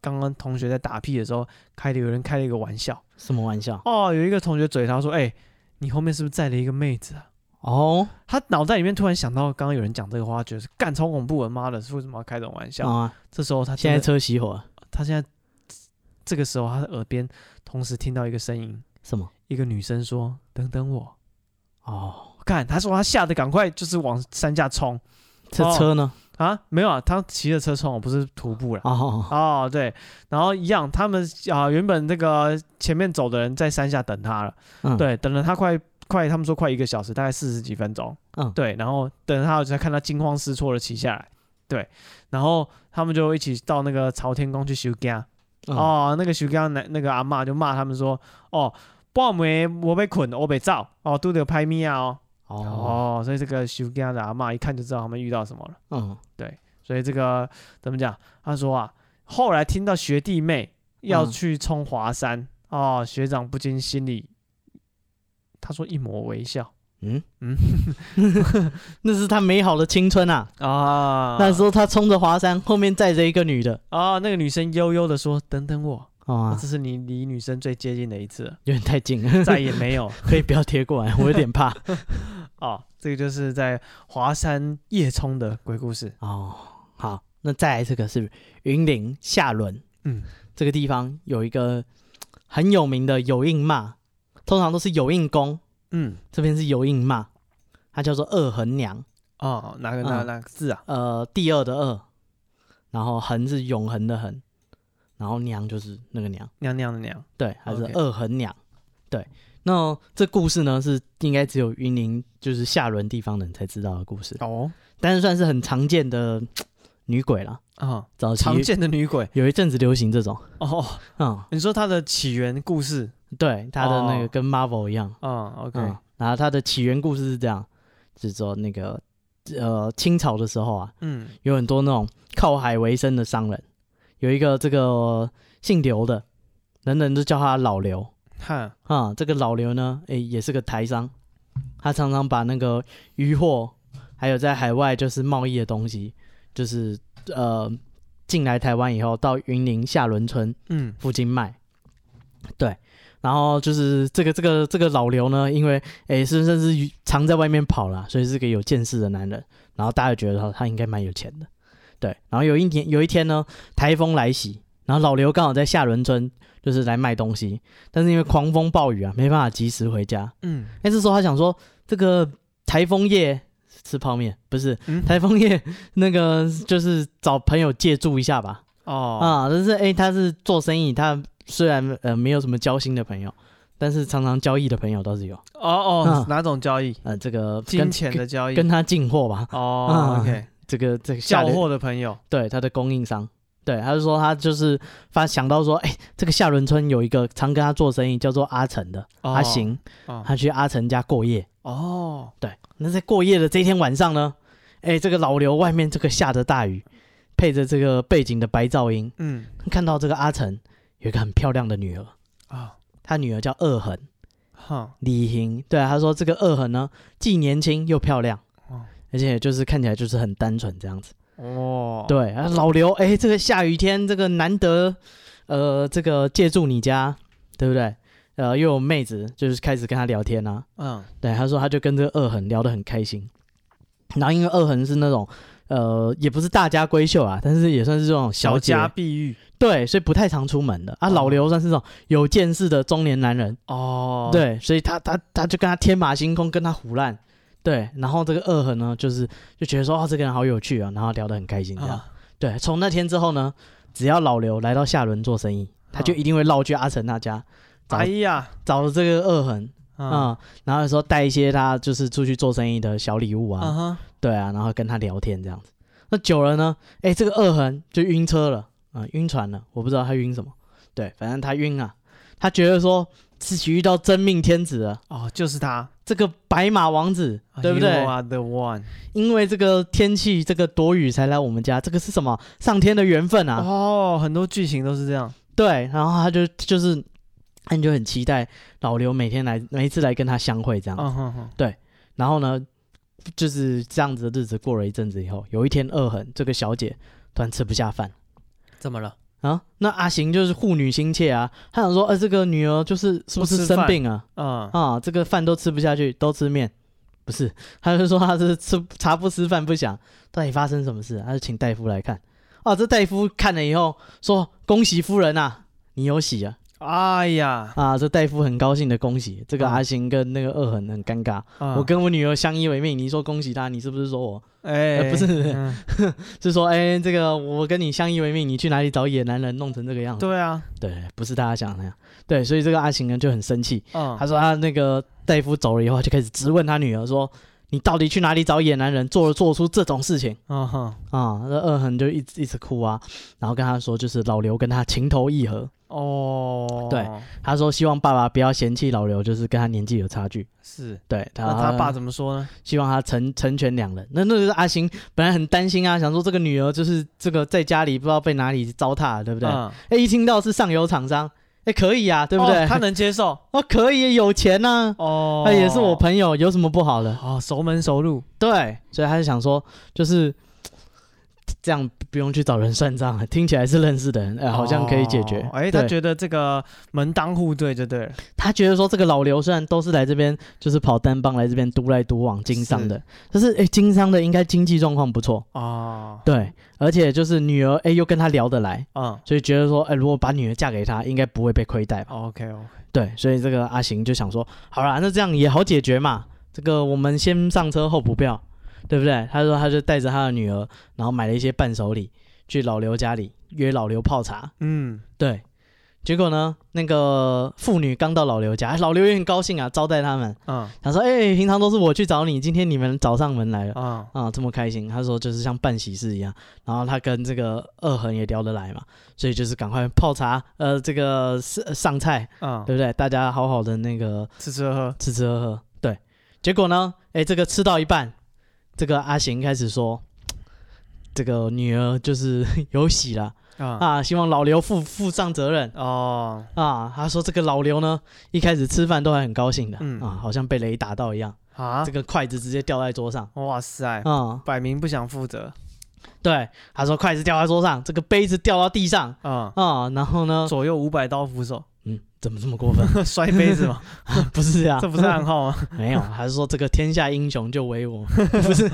刚刚同学在打屁的时候，开的有人开了一个玩笑，什么玩笑？哦，有一个同学嘴他说：“哎、欸，你后面是不是载了一个妹子啊？”哦，他脑袋里面突然想到，刚刚有人讲这个话，觉得是干超恐怖的，妈的，是为什么要开这种玩笑？啊，这时候他现在车熄火，他现在这个时候他的耳边同时听到一个声音，什么？一个女生说：“等等我。”哦，看他说他吓得赶快就是往山下冲，这车呢？啊，没有啊，他骑着车冲，不是徒步了。哦。哦，对，然后一样，他们啊，原本那个前面走的人在山下等他了，嗯、对，等了他快快，他们说快一个小时，大概四十几分钟，嗯，对，然后等着他，我才看他惊慌失措的骑下来，对，然后他们就一起到那个朝天宫去修家，嗯、哦，那个修家那那个阿嬷就骂他们说，哦，半暝我被捆，我被造，哦，都得拍咪啊哦。哦，所以这个修家的阿嬷一看就知道他们遇到什么了。嗯，对，所以这个怎么讲？他说啊，后来听到学弟妹要去冲华山，嗯、哦，学长不禁心里，他说一抹微笑。嗯嗯，*laughs* 那是他美好的青春啊！啊，那时候他冲着华山，后面载着一个女的。啊，那个女生悠悠的说：“等等我。”啊，这是你离女生最接近的一次，有点太近了，*laughs* 再也没有，*laughs* 可以不要贴过来，我有点怕。哦，这个就是在华山夜冲的鬼故事哦。好，那再来这个是云林下轮，嗯，这个地方有一个很有名的有应妈，通常都是有应公，嗯，这边是有应妈，它叫做二横娘。哦，哪个哪哪个字啊？呃，第二的二，然后横是永恒的横。然后娘就是那个娘，娘娘的娘，对，还是二横娘，对。那这故事呢，是应该只有云林就是下轮地方的人才知道的故事哦。但是算是很常见的女鬼了啊，早期常见的女鬼，有一阵子流行这种哦。嗯，你说它的起源故事，对，他的那个跟 Marvel 一样。嗯，OK。然后他的起源故事是这样，就是说那个呃清朝的时候啊，嗯，有很多那种靠海为生的商人。有一个这个姓刘的，人人都叫他老刘。哈啊，这个老刘呢，诶，也是个台商，他常常把那个渔货，还有在海外就是贸易的东西，就是呃进来台湾以后，到云林下仑村嗯附近卖。嗯、对，然后就是这个这个这个老刘呢，因为诶是甚至常在外面跑了，所以是个有见识的男人。然后大家觉得他他应该蛮有钱的。对，然后有一天有一天呢，台风来袭，然后老刘刚好在下仑村。就是来卖东西，但是因为狂风暴雨啊，没办法及时回家。嗯，那这时候他想说，这个台风夜吃泡面不是？嗯、台风夜那个就是找朋友借住一下吧。哦啊，但是哎，他是做生意，他虽然呃没有什么交心的朋友，但是常常交易的朋友倒是有。哦哦，啊、哪种交易？呃，这个金钱的交易，跟他进货吧。哦、啊、，OK，这个这个交货的朋友，对他的供应商。对，他就说他就是发想到说，哎，这个下仑村有一个常跟他做生意叫做阿成的、哦、阿行，哦、他去阿成家过夜。哦，对，那在过夜的这一天晚上呢，哎，这个老刘外面这个下着大雨，配着这个背景的白噪音，嗯，看到这个阿成有一个很漂亮的女儿啊，哦、他女儿叫二恒，哈、哦，李莹，对，他说这个二恒呢既年轻又漂亮，哦，而且就是看起来就是很单纯这样子。哦，对啊，老刘，哎，这个下雨天，这个难得，呃，这个借住你家，对不对？呃，又有妹子，就是开始跟他聊天啊。嗯，对，他说他就跟这个二恒聊得很开心。然后因为二恒是那种，呃，也不是大家闺秀啊，但是也算是这种小家碧玉，对，所以不太常出门的。啊。老刘算是这种有见识的中年男人。哦，对，所以他他他就跟他天马行空，跟他胡乱。对，然后这个恶痕呢，就是就觉得说，哦，这个人好有趣啊，然后聊得很开心这样。啊、对，从那天之后呢，只要老刘来到下轮做生意，他就一定会绕去阿成那家，找哎呀，找了这个二恒啊、嗯，然后说带一些他就是出去做生意的小礼物啊，啊对啊，然后跟他聊天这样子。那久了呢，哎，这个恶痕就晕车了啊，晕船了，我不知道他晕什么，对，反正他晕啊，他觉得说。自己遇到真命天子了哦，就是他这个白马王子，对不对？You are the one。因为这个天气，这个躲雨才来我们家，这个是什么？上天的缘分啊！哦，很多剧情都是这样。对，然后他就就是，他就很期待老刘每天来，每一次来跟他相会这样子。Uh. 对，然后呢，就是这样子的日子过了一阵子以后，有一天恶狠这个小姐突然吃不下饭，怎么了？啊，那阿行就是护女心切啊，他想说，呃，这个女儿就是是不是生病啊？啊啊，这个饭都吃不下去，都吃面，不是？他就说他是吃茶不思饭不想，到底发生什么事？他就请大夫来看。啊，这大夫看了以后说：“恭喜夫人啊，你有喜啊！”哎呀，啊，这大夫很高兴的恭喜这个阿行跟那个二恒很尴尬。啊、我跟我女儿相依为命，你说恭喜她，你是不是说我？哎、欸，不是，嗯、*laughs* 是说哎、欸，这个我跟你相依为命，你去哪里找野男人弄成这个样子？对啊，对，不是大家想的那样。对，所以这个阿行呢就很生气。嗯，他说他那个大夫走了以后，就开始质问他女儿说：“你到底去哪里找野男人，做了做出这种事情？”啊哈，啊，那二恒就一直一直哭啊，然后跟他说，就是老刘跟他情投意合。哦，oh, 对，他说希望爸爸不要嫌弃老刘，就是跟他年纪有差距。是，对，他那他爸怎么说呢？希望他成成全两人。那那就是阿星本来很担心啊，想说这个女儿就是这个在家里不知道被哪里糟蹋了，对不对？哎、嗯，一听到是上游厂商，哎，可以啊，对不对？哦、他能接受？*laughs* 哦，可以，有钱呐、啊。哦，也是我朋友，有什么不好的？哦，熟门熟路。对，所以他就想说，就是。这样不用去找人算账，听起来是认识的人，哎，好像可以解决。哎，他觉得这个门当户对就对了。他觉得说这个老刘虽然都是来这边，就是跑单帮来这边独来独往经商的，但是哎，经商的应该经济状况不错啊。对，而且就是女儿哎又跟他聊得来啊，所以觉得说哎，如果把女儿嫁给他，应该不会被亏待吧？OK OK。对，所以这个阿行就想说，好啦，那这样也好解决嘛。这个我们先上车后补票。对不对？他说他就带着他的女儿，然后买了一些伴手礼，去老刘家里约老刘泡茶。嗯，对。结果呢，那个妇女刚到老刘家，老刘也很高兴啊，招待他们。嗯，他说：“哎，平常都是我去找你，今天你们找上门来了。啊啊，这么开心。”他说：“就是像办喜事一样。”然后他跟这个二恒也聊得来嘛，所以就是赶快泡茶，呃，这个上上菜，嗯，对不对？大家好好的那个吃吃喝喝，吃吃喝喝。对，结果呢，哎，这个吃到一半。这个阿行开始说：“ *tsk* 这个女儿就是 *laughs* 有喜了啊，啊，希望老刘负负上责任。哦。啊。他说这个老刘呢，一开始吃饭都还很高兴的，嗯。啊，好像被雷打到一样。啊，这个筷子直接掉在桌上，哇塞，啊，摆明不想负责。对，他说筷子掉在桌上，这个杯子掉到地上，啊。啊，然后呢，左右五百刀扶手。怎么这么过分？*laughs* 摔杯子吗？*laughs* 不是这样，这不是暗号吗？*laughs* 没有，还是说这个天下英雄就唯我？不是，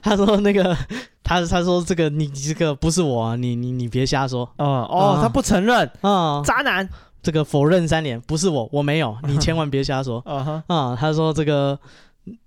他说那个，他他说这个你这个不是我啊，你你你别瞎说。哦哦，他不承认啊，渣男，这个否认三连，不是我，我没有，你千万别瞎说。啊，他说这个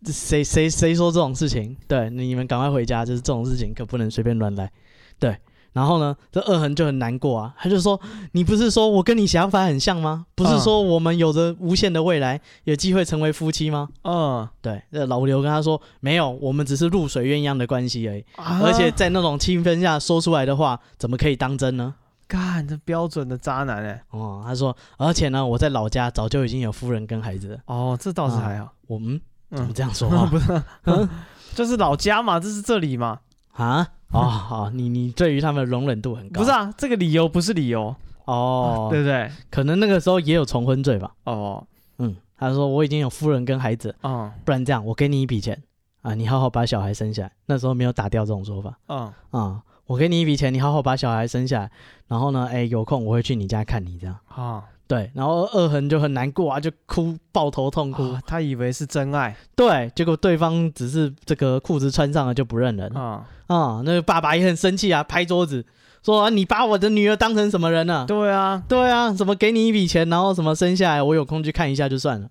谁谁谁说这种事情？对，你们赶快回家，就是这种事情可不能随便乱来。对。然后呢，这二恒就很难过啊，他就说：“你不是说我跟你想法很像吗？不是说我们有着无限的未来，有机会成为夫妻吗？”嗯，对。这老刘跟他说：“没有，我们只是露水鸳鸯的关系而已。啊、而且在那种气氛下说出来的话，怎么可以当真呢？”干，这标准的渣男哎。哦，他说：“而且呢，我在老家早就已经有夫人跟孩子了。”哦，这倒是还好。啊、我们怎么这样说话？嗯、*laughs* 不是，嗯、*laughs* 就是老家嘛，这是这里嘛。啊？*laughs* 哦，好，你你对于他们的容忍度很高。不是啊，这个理由不是理由哦，对不对？可能那个时候也有重婚罪吧。哦，嗯，他说我已经有夫人跟孩子，哦，不然这样，我给你一笔钱啊，你好好把小孩生下来。那时候没有打掉这种说法。嗯啊，我给你一笔钱，你好好把小孩生下来，然后呢，哎，有空我会去你家看你这样。啊。对，然后二恒就很难过啊，就哭，抱头痛哭。啊、他以为是真爱，对，结果对方只是这个裤子穿上了就不认人啊啊！那个爸爸也很生气啊，拍桌子说、啊：“你把我的女儿当成什么人了、啊？”对啊，对啊，怎么给你一笔钱，然后什么生下来，我有空去看一下就算了，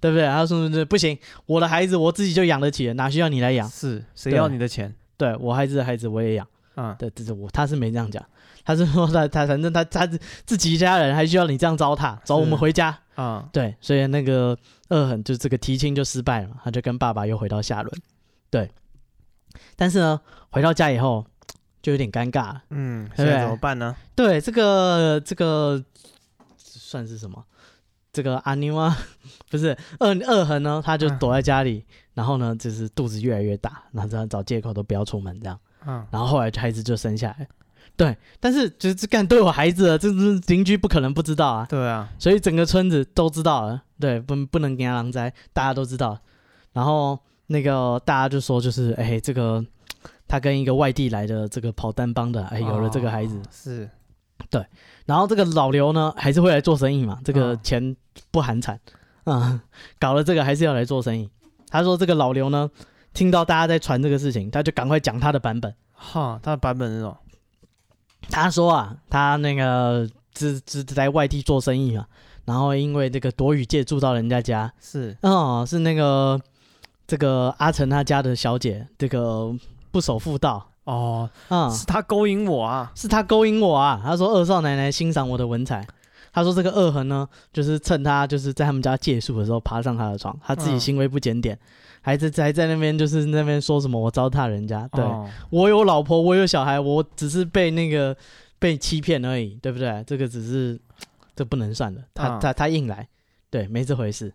对不对？他说：“不行，我的孩子我自己就养得起，哪需要你来养？是谁要你的钱？对，对我孩子的孩子我也养啊。对，这是我，他是没这样讲。”他是说他他反正他他自己一家人还需要你这样糟蹋，走，我们回家啊。嗯、对，所以那个恶狠就这个提亲就失败了，他就跟爸爸又回到下轮。对，但是呢，回到家以后就有点尴尬。嗯，现在怎么办呢？对，这个这个算是什么？这个阿妞啊，不是二二恒呢，他就躲在家里，嗯、然后呢，就是肚子越来越大，然后这样找借口都不要出门这样。嗯，然后后来孩子就生下来。对，但是就是干都有孩子了，这是邻居不可能不知道啊。对啊，所以整个村子都知道了。对，不不能给他狼灾，大家都知道。然后那个大家就说，就是哎，这个他跟一个外地来的这个跑单帮的，哎，有了这个孩子。哦、是，对。然后这个老刘呢，还是会来做生意嘛，这个钱不寒碜啊、嗯，搞了这个还是要来做生意。他说这个老刘呢，听到大家在传这个事情，他就赶快讲他的版本。哈，他的版本是什么？他说啊，他那个只只在外地做生意嘛，然后因为这个躲雨借住到人家家，是，哦，是那个这个阿成他家的小姐，这个不守妇道。哦，嗯，是他勾引我啊，是他勾引我啊。他说二少奶奶欣赏我的文采，他说这个恶痕呢，就是趁他就是在他们家借宿的时候爬上他的床，他自己行为不检点。嗯还在还在那边，就是那边说什么我糟蹋人家，对、哦、我有老婆，我有小孩，我只是被那个被欺骗而已，对不对？这个只是这不能算的，他、哦、他他硬来，对，没这回事，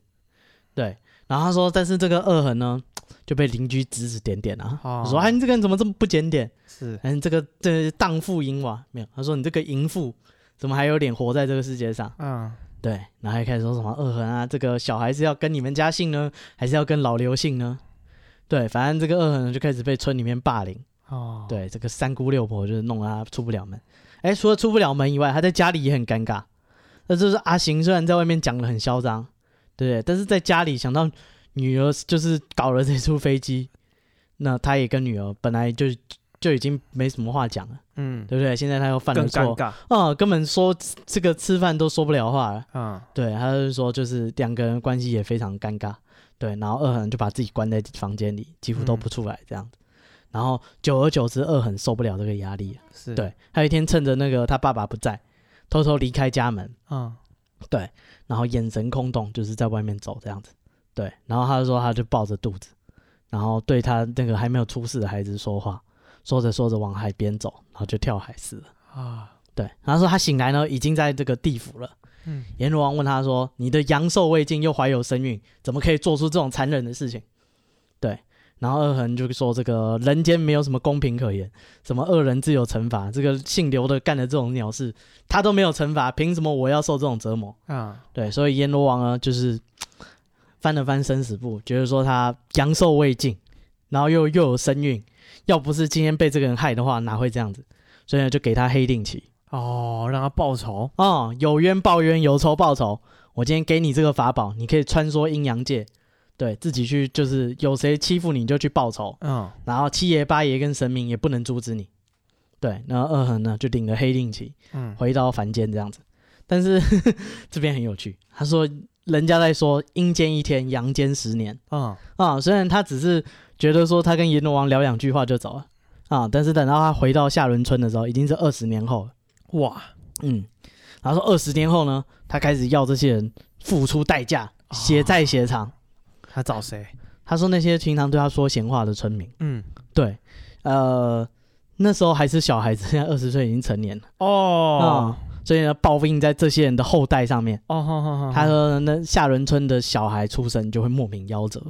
对。然后他说，但是这个恶痕呢就被邻居指指点点啊，哦、说哎你这个人怎么这么不检点？是，嗯这个这荡妇淫娃没有？他说你这个淫妇怎么还有脸活在这个世界上？嗯。对，然后还开始说什么恶痕啊，这个小孩是要跟你们家姓呢，还是要跟老刘姓呢？对，反正这个恶痕就开始被村里面霸凌。哦，对，这个三姑六婆就是弄得他出不了门。哎，除了出不了门以外，他在家里也很尴尬。那就是阿行虽然在外面讲的很嚣张，对不对？但是在家里想到女儿就是搞了这出飞机，那他也跟女儿本来就。就已经没什么话讲了，嗯，对不对？现在他又犯了错，啊，根本说这个吃饭都说不了话了，嗯，对，他就说就是两个人关系也非常尴尬，对，然后二横就把自己关在房间里，几乎都不出来这样子，然后久而久之，二横受不了这个压力，是。对，他有一天趁着那个他爸爸不在，偷偷离开家门，嗯，对，然后眼神空洞，就是在外面走这样子，对，然后他就说他就抱着肚子，然后对他那个还没有出世的孩子说话。说着说着往海边走，然后就跳海死了啊！对，然后说他醒来呢，已经在这个地府了。嗯，阎罗王问他说：“你的阳寿未尽，又怀有身孕，怎么可以做出这种残忍的事情？”对，然后二恒就说这个人间没有什么公平可言，什么恶人自有惩罚，这个姓刘的干的这种鸟事，他都没有惩罚，凭什么我要受这种折磨啊？对，所以阎罗王呢，就是翻了翻生死簿，觉得说他阳寿未尽，然后又又有身孕，要不是今天被这个人害的话，哪会这样子？所以呢，就给他黑定旗哦，让他报仇哦，有冤报冤，有仇报仇。我今天给你这个法宝，你可以穿梭阴阳界，对自己去，就是有谁欺负你就去报仇。嗯，然后七爷八爷跟神明也不能阻止你。对，然后二恒呢就领了黑令旗，嗯，回到凡间这样子。但是 *laughs* 这边很有趣，他说人家在说阴间一天，阳间十年。嗯啊，虽然他只是觉得说他跟阎罗王聊两句话就走了啊，但是等到他回到下仑村的时候，已经是二十年后了。哇，嗯。然后说二十年后呢，他开始要这些人付出代价，血债血偿。他找谁？他说那些平常对他说闲话的村民。嗯，对，呃，那时候还是小孩子，*laughs* 现在二十岁已经成年了。哦，嗯，所以呢，报应在这些人的后代上面。哦，好好好。他说那下仑村的小孩出生就会莫名夭折。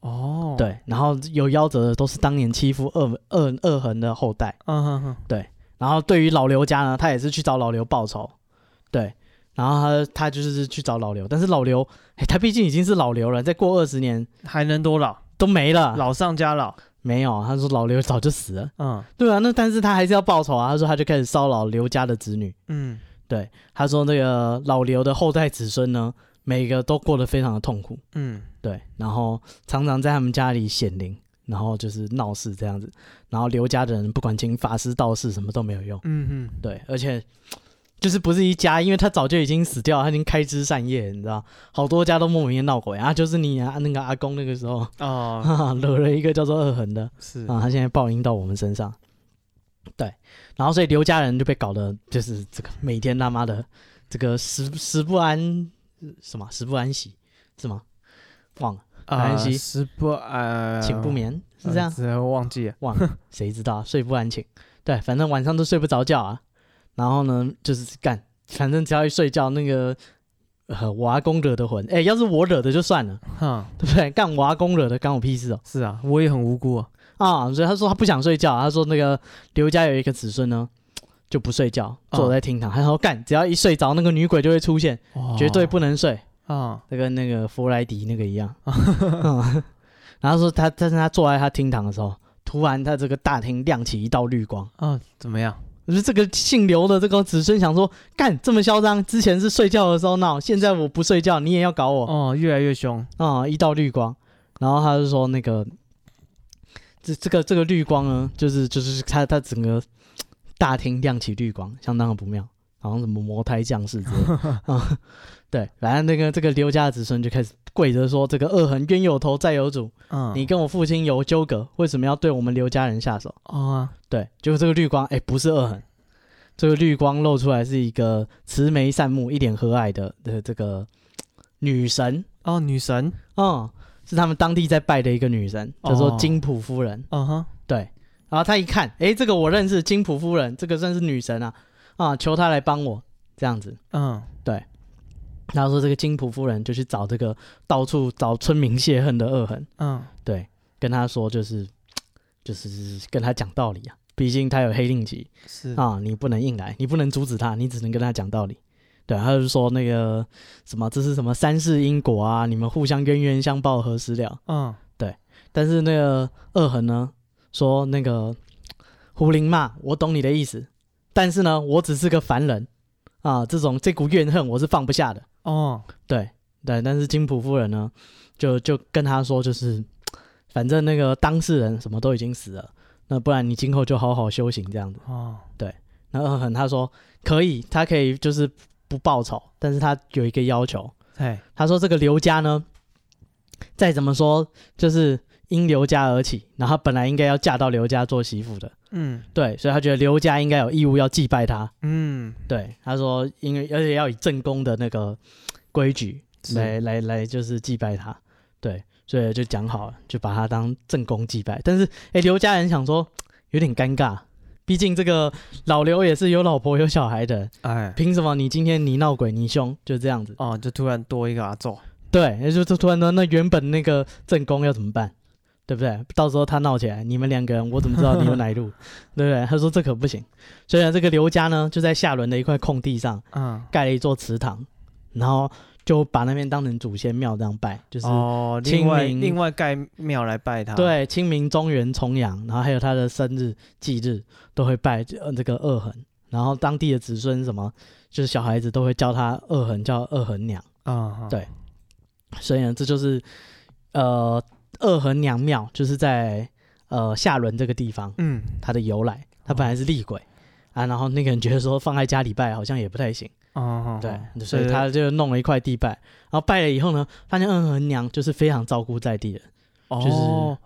哦，对，然后有夭折的都是当年欺负恶恶恶恒的后代。嗯哼哼，对。然后对于老刘家呢，他也是去找老刘报仇。对，然后他他就是去找老刘，但是老刘，哎，他毕竟已经是老刘了，再过二十年还能多老？都没了，老上加老。没有，他说老刘早就死了。嗯，对啊，那但是他还是要报仇啊。他说他就开始骚扰刘家的子女。嗯，对，他说那个老刘的后代子孙呢，每个都过得非常的痛苦。嗯，对，然后常常在他们家里显灵，然后就是闹事这样子。然后刘家的人不管请法师道士什么都没有用。嗯嗯，对，而且。就是不是一家，因为他早就已经死掉了，他已经开枝散叶，你知道，好多家都莫名的闹鬼啊。就是你啊，那个阿公那个时候 *laughs* 啊，惹了一个叫做二恒的，是啊，他现在报应到我们身上。对，然后所以刘家人就被搞得就是这个每天他妈的这个食食不安，什么食不安息是吗？忘了安息食不安，寝不眠是这样？我忘记了，忘了，谁知道？睡不安寝，对，反正晚上都睡不着觉啊。然后呢，就是干，反正只要一睡觉，那个呃，我阿公惹的魂，哎，要是我惹的就算了，哈，对不对？干我阿公惹的，干我屁事哦。是啊，我也很无辜啊。啊，所以他说他不想睡觉，他说那个刘家有一个子孙呢，就不睡觉，坐在厅堂，他说干，只要一睡着，那个女鬼就会出现，绝对不能睡啊，就跟那个弗莱迪那个一样。然后说他，但是他坐在他厅堂的时候，突然他这个大厅亮起一道绿光，啊，怎么样？*laughs* 就是这个姓刘的这个子孙想说，干这么嚣张，之前是睡觉的时候闹，现在我不睡觉，你也要搞我哦，越来越凶啊、嗯！一道绿光，然后他就说那个这这个这个绿光呢，就是就是他他整个大厅亮起绿光，相当的不妙，好像什么魔胎降世之类的、嗯。*laughs* 对，然后那个这个刘家的子孙就开始跪着说：“这个恶痕冤有头债有主，嗯，你跟我父亲有纠葛，为什么要对我们刘家人下手？”啊，对，就是这个绿光，哎，不是恶痕，这个绿光露出来是一个慈眉善目、一脸和蔼的的这个女神哦，女神，嗯，是他们当地在拜的一个女神，叫做金普夫人。嗯哼，对，然后他一看，哎，这个我认识，金普夫人，这个算是女神啊，啊，求她来帮我这样子，嗯，对。然后说这个金普夫人就去找这个到处找村民泄恨的恶恒，嗯，对，跟他说就是就是跟他讲道理啊，毕竟他有黑令旗，是啊，你不能硬来，你不能阻止他，你只能跟他讲道理。对，他就说那个什么这是什么三世因果啊，你们互相冤冤相报何时了？嗯，对。但是那个恶恒呢说那个胡林嘛，我懂你的意思，但是呢，我只是个凡人啊，这种这股怨恨我是放不下的。哦，对对，但是金普夫人呢，就就跟他说，就是反正那个当事人什么都已经死了，那不然你今后就好好修行这样子。哦，对，那恶狠他说可以，他可以就是不报仇，但是他有一个要求，哎，他说这个刘家呢，再怎么说就是因刘家而起，然后本来应该要嫁到刘家做媳妇的，嗯，对，所以他觉得刘家应该有义务要祭拜他，嗯，对，他说因为而且要以正宫的那个。规矩来来来，就是祭拜他，对，所以就讲好了，就把他当正宫祭拜。但是，哎，刘家人想说有点尴尬，毕竟这个老刘也是有老婆有小孩的，哎，凭什么你今天你闹鬼你凶，就这样子。哦，就突然多一个阿祖，对，也就突然呢，那原本那个正宫要怎么办？对不对？到时候他闹起来，你们两个人我怎么知道你有哪一路？*laughs* 对不对？他说这可不行。所以呢，这个刘家呢就在下轮的一块空地上，嗯，盖了一座祠堂，然后就把那边当成祖先庙这样拜，就是哦，另外另外盖庙来拜他。对，清明、中元、重阳，然后还有他的生日忌日都会拜这个二衡，然后当地的子孙什么，就是小孩子都会叫他二衡，叫二衡娘。啊、嗯，对。所以呢，这就是呃。二横娘庙就是在呃下仑这个地方，嗯，它的由来，它本来是厉鬼、哦、啊，然后那个人觉得说放在家里拜好像也不太行，哦，对，所以他就弄了一块地拜，然后拜了以后呢，发现二横娘就是非常照顾在地的，哦，就是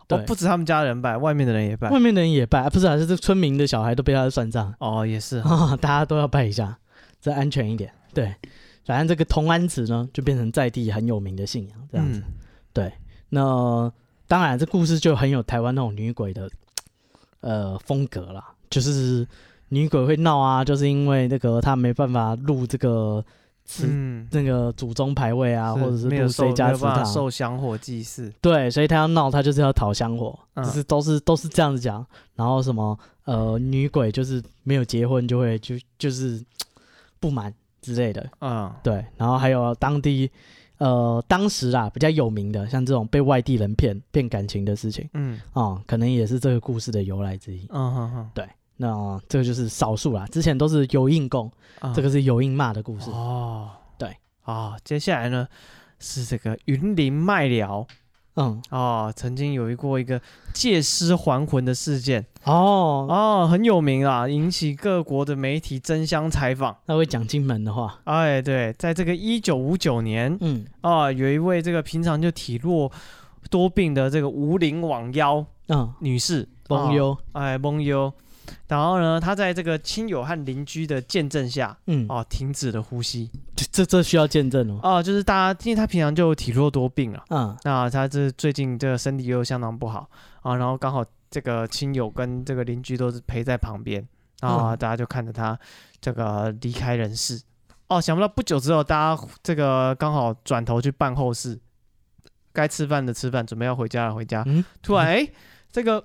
对。哦，不止他们家人拜，外面的人也拜，外面的人也拜，啊、不是啊，是这村民的小孩都被他算账，哦，也是、哦，*laughs* 大家都要拜一下，这安全一点，对，反正这个同安祠呢就变成在地很有名的信仰，这样子，嗯、对，那。当然，这故事就很有台湾那种女鬼的呃风格啦，就是女鬼会闹啊，就是因为那个她没办法入这个祠、嗯、那个祖宗牌位啊，或者是入谁家祠堂受香火祭祀。对，所以她要闹，她就是要讨香火，就、嗯、是都是都是这样子讲。然后什么呃，女鬼就是没有结婚就会就就是不满之类的。嗯，对。然后还有当地。呃，当时啊比较有名的，像这种被外地人骗骗感情的事情，嗯，啊、嗯，可能也是这个故事的由来之一。嗯哼哼，对，那、呃、这个就是少数啦，之前都是有应供，嗯、这个是有应骂的故事。哦，对，啊、哦，接下来呢是这个云林麦寮。嗯。哦，曾经有一过一个借尸还魂的事件。哦。哦，很有名啊，引起各国的媒体争相采访。那会讲金门的话，哎，对，在这个一九五九年，嗯。啊，有一位这个平常就体弱多病的这个无灵网妖嗯。女士，罔腰，哎，罔腰。然后呢，他在这个亲友和邻居的见证下，嗯，哦，停止了呼吸。这这这需要见证哦。哦，就是大家，因为他平常就体弱多病啊，嗯，那他这最近这个身体又相当不好啊，然后刚好这个亲友跟这个邻居都是陪在旁边啊，大家就看着他这个离开人世。哦，想不到不久之后，大家这个刚好转头去办后事，该吃饭的吃饭，准备要回家了回家。嗯，突然哎，这个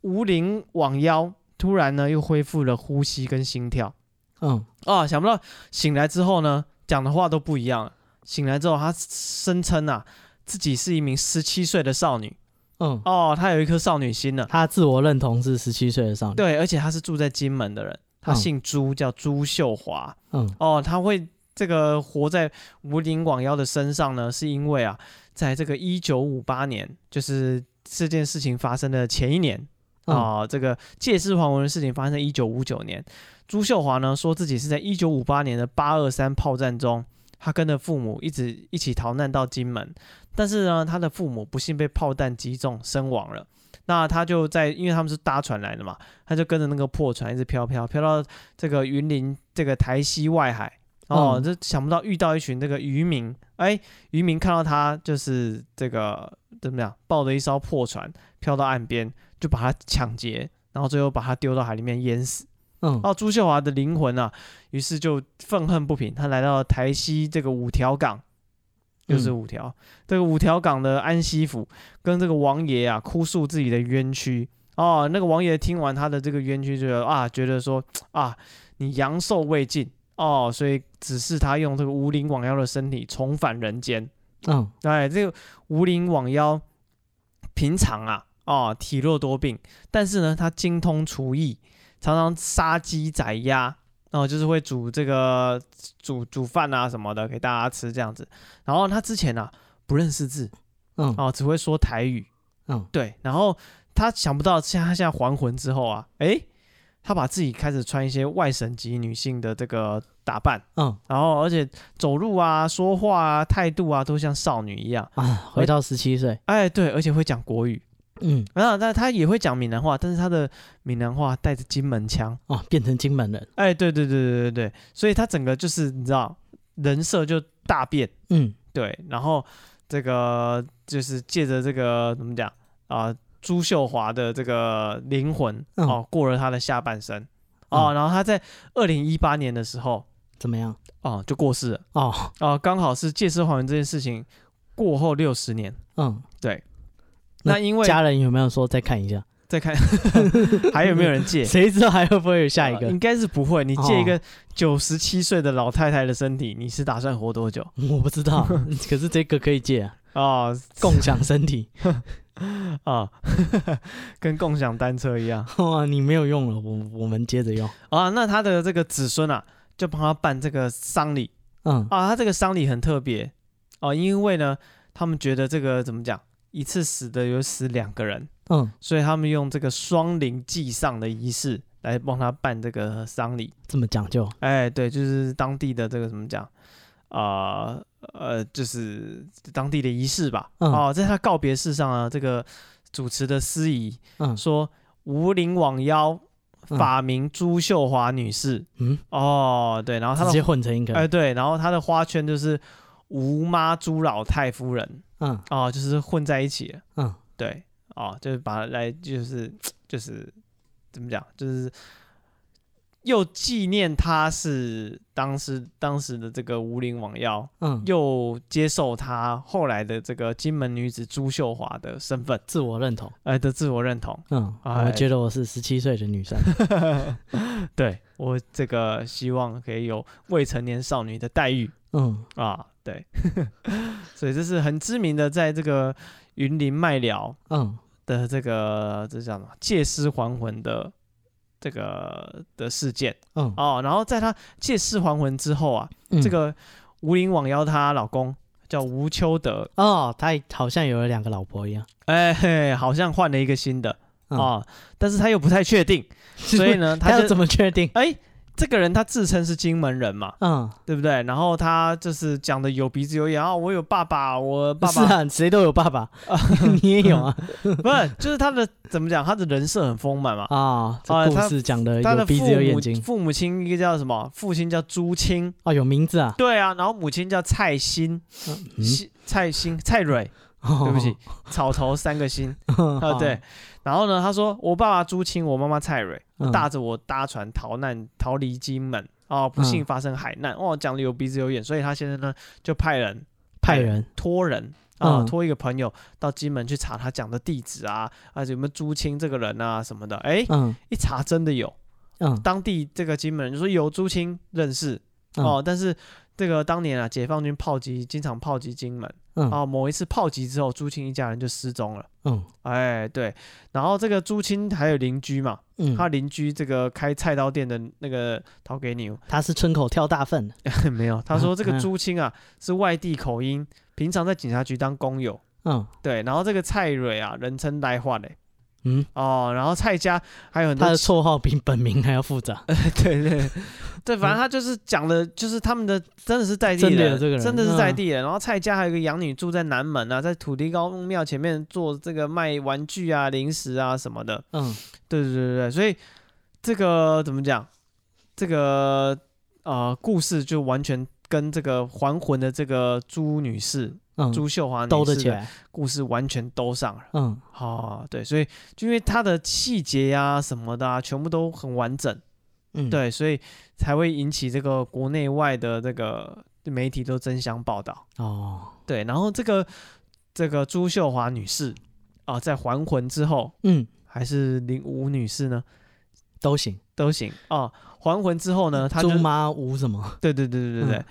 无灵罔腰。突然呢，又恢复了呼吸跟心跳。嗯，啊，想不到醒来之后呢，讲的话都不一样了。醒来之后，他声称啊，自己是一名十七岁的少女。嗯，哦，他有一颗少女心呢。他自我认同是十七岁的少女。对，而且他是住在金门的人，他姓朱，叫朱秀华。嗯，哦，他会这个活在无灵罔腰的身上呢，是因为啊，在这个一九五八年，就是这件事情发生的前一年。啊、哦，这个借尸还魂的事情发生在一九五九年。朱秀华呢，说自己是在一九五八年的八二三炮战中，他跟着父母一直一起逃难到金门，但是呢，他的父母不幸被炮弹击中身亡了。那他就在，因为他们是搭船来的嘛，他就跟着那个破船一直飘飘飘到这个云林这个台西外海。哦，这、嗯、想不到遇到一群这个渔民，哎，渔民看到他就是这个怎么样，抱着一艘破船飘到岸边。就把他抢劫，然后最后把他丢到海里面淹死。嗯，哦朱秀华的灵魂啊，于是就愤恨不平，他来到了台西这个五条港，又是五条，嗯、这个五条港的安息府，跟这个王爷啊哭诉自己的冤屈。哦，那个王爷听完他的这个冤屈，就啊觉得说啊，你阳寿未尽哦，所以指示他用这个无灵网妖的身体重返人间。嗯，哎，这个无灵网妖平常啊。哦，体弱多病，但是呢，他精通厨艺，常常杀鸡宰鸭，然、哦、后就是会煮这个煮煮饭啊什么的给大家吃这样子。然后他之前呢、啊、不认识字，嗯，哦，只会说台语，嗯，对。然后他想不到，现在他现在还魂之后啊，诶，他把自己开始穿一些外省籍女性的这个打扮，嗯，然后而且走路啊、说话啊、态度啊都像少女一样啊，回到十七岁，哎，对，而且会讲国语。嗯，然后那他也会讲闽南话，但是他的闽南话带着金门腔哦，变成金门人。哎，对对对对对对，所以他整个就是你知道人设就大变。嗯，对。然后这个就是借着这个怎么讲啊、呃，朱秀华的这个灵魂哦，过了他的下半生哦，嗯、然后他在二零一八年的时候怎么样？哦，就过世了。哦哦，刚好是借尸还魂这件事情过后六十年。嗯，对。那因为家人有没有说再看一下？再看 *laughs* 还有没有人借？谁知道还会不会有下一个？应该是不会。你借一个九十七岁的老太太的身体，你是打算活多久？*laughs* 我不知道，*laughs* 可是这个可以借啊。哦，共享身体啊，跟共享单车一样。哇，你没有用了，我我们接着用啊。那他的这个子孙啊，就帮他办这个丧礼。嗯啊，他这个丧礼很特别哦，因为呢，他们觉得这个怎么讲？一次死的有死两个人，嗯，所以他们用这个双灵祭丧的仪式来帮他办这个丧礼，这么讲究？哎，对，就是当地的这个怎么讲？啊、呃，呃，就是当地的仪式吧。嗯、哦，在他告别式上啊，这个主持的司仪，嗯，说无灵罔妖，法名朱秀华女士。嗯，哦，对，然后他直接混成一个，哎，对，然后他的花圈就是吴妈朱老太夫人。嗯，哦，就是混在一起了。嗯，对，哦，就是把来，就是 *tsk* 就是怎么讲，就是又纪念他是当时当时的这个无灵罔腰，嗯，又接受他后来的这个金门女子朱秀华的身份，自我认同，哎的自我认同。嗯，哎、我觉得我是十七岁的女生，*laughs* 对我这个希望可以有未成年少女的待遇。嗯，啊。对，*laughs* 所以这是很知名的，在这个云林卖寮，嗯。的这个这叫什么？借尸还魂的这个的事件，嗯。哦，然后在他借尸还魂之后啊，嗯、这个无灵罔腰她老公叫吴秋德哦，他好像有了两个老婆一样，哎嘿，好像换了一个新的啊、嗯。哦，但是他又不太确定，所以呢，他要怎么确定？哎。这个人他自称是金门人嘛，嗯，对不对？然后他就是讲的有鼻子有眼啊，我有爸爸，我爸爸是啊，谁都有爸爸啊，*laughs* 你也有啊，*laughs* 不是，就是他的怎么讲？他的人设很丰满嘛，啊，这故事讲的有鼻子有眼睛。父母亲一个叫什么？父亲叫朱清啊，有名字啊？对啊，然后母亲叫蔡心，蔡欣蔡蕊，*laughs* 对不起，*laughs* 草头三个心。啊，*laughs* 对。然后呢，他说我爸爸朱清，我妈妈蔡蕊。带着我搭船逃难，逃离金门。哦，不幸发生海难、嗯、哦，讲的有鼻子有眼，所以他现在呢就派人派人。托人啊，托、嗯、一个朋友到金门去查他讲的地址啊，啊有没有朱清这个人啊什么的，哎，嗯、一查真的有，嗯，当地这个金门人就说有朱清认识、嗯、哦，但是这个当年啊，解放军炮击经常炮击金门。嗯、哦，某一次炮击之后，朱青一家人就失踪了。嗯，哎，对，然后这个朱青还有邻居嘛，嗯，他邻居这个开菜刀店的那个陶给牛，他是村口跳大粪的，*laughs* 没有，他说这个朱青啊是外地口音，平常在警察局当工友。嗯，对，然后这个蔡蕊啊，人称呆话嘞。嗯哦，然后蔡家还有很多他的绰号比本名还要复杂。*laughs* 对对对，反正他就是讲的，就是他们的真的是在地的，这个人真的是在地的。然后蔡家还有一个养女住在南门啊，在土地公庙前面做这个卖玩具啊、零食啊什么的。嗯，对对对对，所以这个怎么讲？这个呃故事就完全跟这个还魂的这个朱女士。朱秀华女士的故事完全兜上了，嗯，好、哦，对，所以就因为它的细节呀什么的、啊，全部都很完整，嗯，对，所以才会引起这个国内外的这个媒体都争相报道，哦，对，然后这个这个朱秀华女士啊、呃，在还魂之后，嗯，还是林吴女士呢，都行，都行。啊，还魂之后呢，她朱妈吴什么？对对对对对对。嗯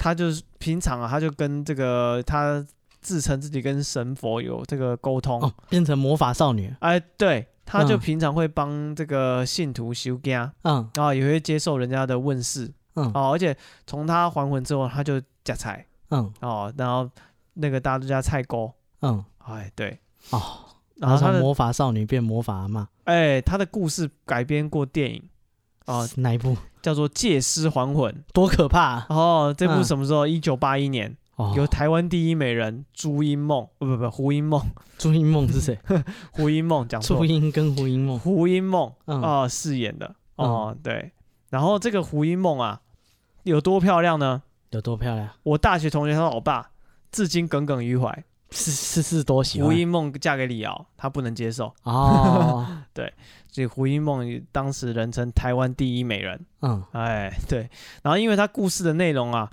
他就是平常啊，他就跟这个他自称自己跟神佛有这个沟通，哦，变成魔法少女。哎，对，他就平常会帮这个信徒修家，嗯，然后也会接受人家的问世，嗯，哦，而且从他还魂之后，他就加菜，嗯，哦，然后那个大家都叫菜锅，嗯，哎，对，哦，然后从魔法少女变魔法阿嬷，哎，他的故事改编过电影，哦，*laughs* 哪一部？叫做《借尸还魂》，多可怕、啊！哦，这部什么时候？一九八一年，哦、由台湾第一美人朱茵梦，不不不，胡因梦。朱茵梦是谁？*laughs* 胡因梦讲错。朱茵跟胡因梦。胡因梦啊，饰、演的。哦，嗯、对。然后这个胡因梦啊，有多漂亮呢？有多漂亮？我大学同学他老爸，至今耿耿于怀。是是是，多喜欢。胡因梦嫁给李敖，他不能接受。哦，*laughs* 对。所以胡因梦当时人称台湾第一美人，嗯，哎，对，然后因为他故事的内容啊，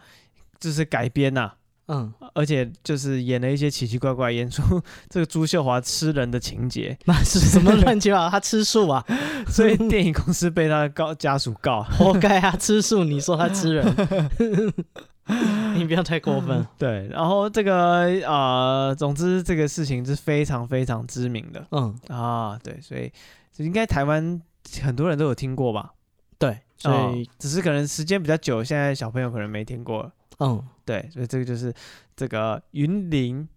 就是改编呐，嗯，而且就是演了一些奇奇怪怪，演出这个朱秀华吃人的情节，*laughs* 那是什么乱七八糟？他吃素啊，*laughs* 所以电影公司被他告家属告，活该啊！吃素，你说他吃人，你不要太过分。*laughs* 对，然后这个呃，总之这个事情是非常非常知名的，嗯啊，对，所以应该台湾很多人都有听过吧？对，所以、哦、只是可能时间比较久，现在小朋友可能没听过。嗯，对，所以这个就是这个云林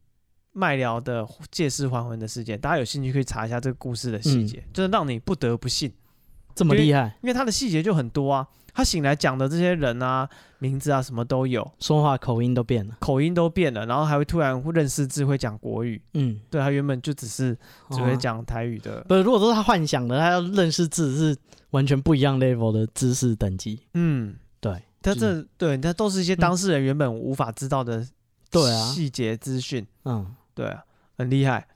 麦寮的借尸还魂的事件，大家有兴趣可以查一下这个故事的细节，嗯、就是让你不得不信，这么厉害，因为它的细节就很多啊。他醒来讲的这些人啊、名字啊什么都有，说话口音都变了，口音都变了，然后还会突然认识字，会讲国语。嗯，对，他原本就只是只会讲台语的，哦啊、不是，如果说他幻想的，他要认识字是完全不一样 level 的知识等级。嗯，对。他这对，他都是一些当事人原本无法知道的，对啊，细节资讯，嗯，对啊，很厉害，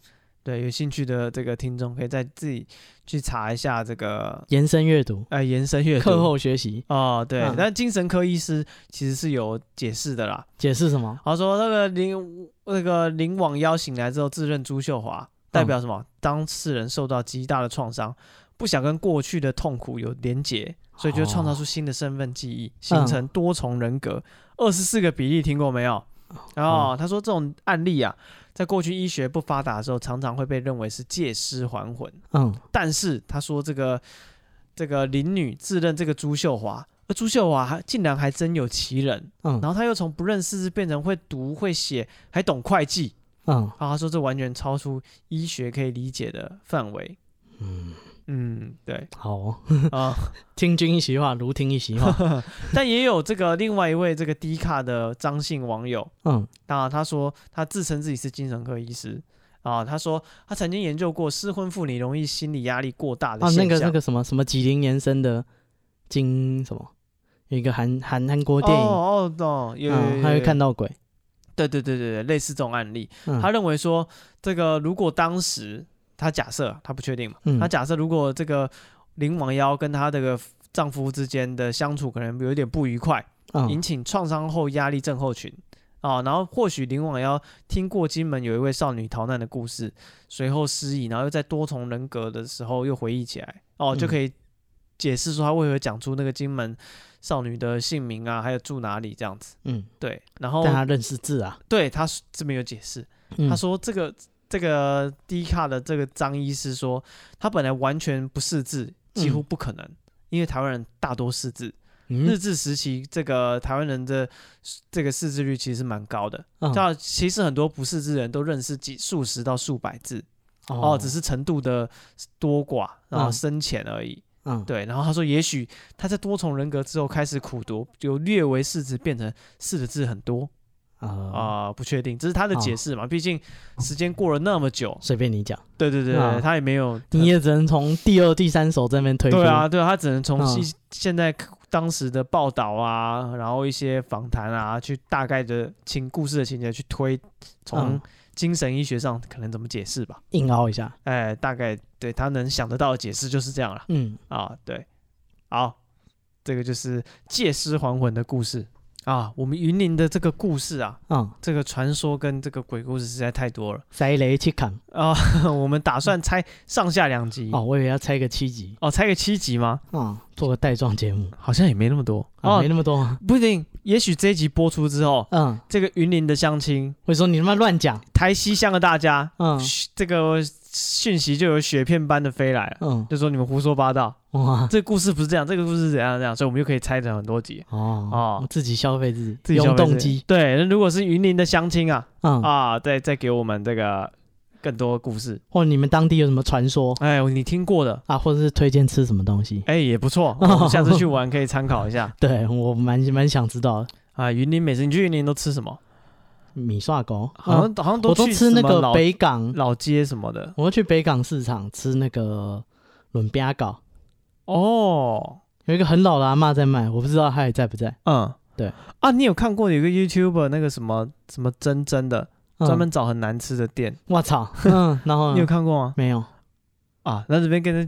对，有兴趣的这个听众可以在自己去查一下这个延伸阅读，哎，延伸阅读，课后学习哦，对，但精神科医师其实是有解释的啦，解释什么？他说那个林那个林网妖醒来之后自认朱秀华，代表什么？当事人受到极大的创伤，不想跟过去的痛苦有连结。所以就创造出新的身份记忆，形成多重人格。二十四个比例听过没有？然后他说这种案例啊，在过去医学不发达的时候，常常会被认为是借尸还魂。嗯，但是他说这个这个林女自认这个朱秀华，而朱秀华还竟然还真有其人。嗯，然后他又从不认识字变成会读会写，还懂会计。嗯，然后他说这完全超出医学可以理解的范围。嗯。嗯，对，*laughs* 好啊、*laughs* 听君一席话，如听一席话。*laughs* 但也有这个另外一位这个低卡的张姓网友，嗯，那他说他自称自己是精神科医师啊，他说他曾经研究过失婚妇女容易心理压力过大的现象。啊，那个那个什么什么吉林延伸的金什么，有一个韩韩韩国电影哦哦哦，有，他会看到鬼。对对对对对，类似这种案例，嗯、他认为说这个如果当时。他假设，他不确定嘛？嗯、他假设，如果这个灵王妖跟他这个丈夫之间的相处可能有点不愉快，嗯、引起创伤后压力症候群啊，然后或许灵王妖听过金门有一位少女逃难的故事，随后失忆，然后又在多重人格的时候又回忆起来，哦，就可以解释说他为何讲出那个金门少女的姓名啊，还有住哪里这样子。嗯，对。然后但他认识字啊？对，他这边有解释，嗯、他说这个。这个 D 卡的这个张医师说，他本来完全不识字，几乎不可能，嗯、因为台湾人大多识字。嗯、日治时期，这个台湾人的这个识字率其实蛮高的。那、嗯、其实很多不识字的人都认识几数十到数百字，哦，哦，只是程度的多寡，然后深浅而已。嗯，对。然后他说，也许他在多重人格之后开始苦读，就略微识字，变成识的字很多。啊、呃，不确定，这是他的解释嘛？毕竟时间过了那么久，随便你讲。对对对，啊、他也没有，你也只能从第二、第三手这边推。对啊，对啊，他只能从现现在当时的报道啊，然后一些访谈啊，去大概的情故事的情节去推，从精神医学上可能怎么解释吧？硬凹一下，哎，大概对他能想得到的解释就是这样了。嗯，啊，对，好，这个就是借尸还魂的故事。啊，我们云林的这个故事啊，嗯，这个传说跟这个鬼故事实在太多了。塞雷七扛啊，*laughs* 我们打算拆上下两集。哦，我以为要拆个七集。哦，拆个七集吗？嗯，做个带状节目，好像也没那么多。哦，没那么多，不一定。也许这一集播出之后，嗯，这个云林的乡亲会说你他妈乱讲。台西乡的大家，嗯，这个。讯息就有雪片般的飞来了，嗯，就说你们胡说八道，哇，这个故事不是这样，这个故事是怎样怎样，所以我们就可以拆成很多集，哦哦，自己消费自己，自己用动机，对，那如果是云林的乡亲啊，嗯。啊，再再给我们这个更多故事，或你们当地有什么传说，哎，你听过的。啊，或者是推荐吃什么东西，哎，也不错，*laughs* 我们下次去玩可以参考一下，对我蛮蛮想知道的。啊，云林美食，你去云林都吃什么？米刷狗，好像好像都去吃那个北港老街什么的。我要去北港市场吃那个伦比亚糕。哦，有一个很老的阿嬷在卖，我不知道她还在不在。嗯，对啊，你有看过有个 YouTuber 那个什么什么真真的，专门找很难吃的店。我操，*laughs* 嗯，然后你有看过吗？没有。啊，那这边跟人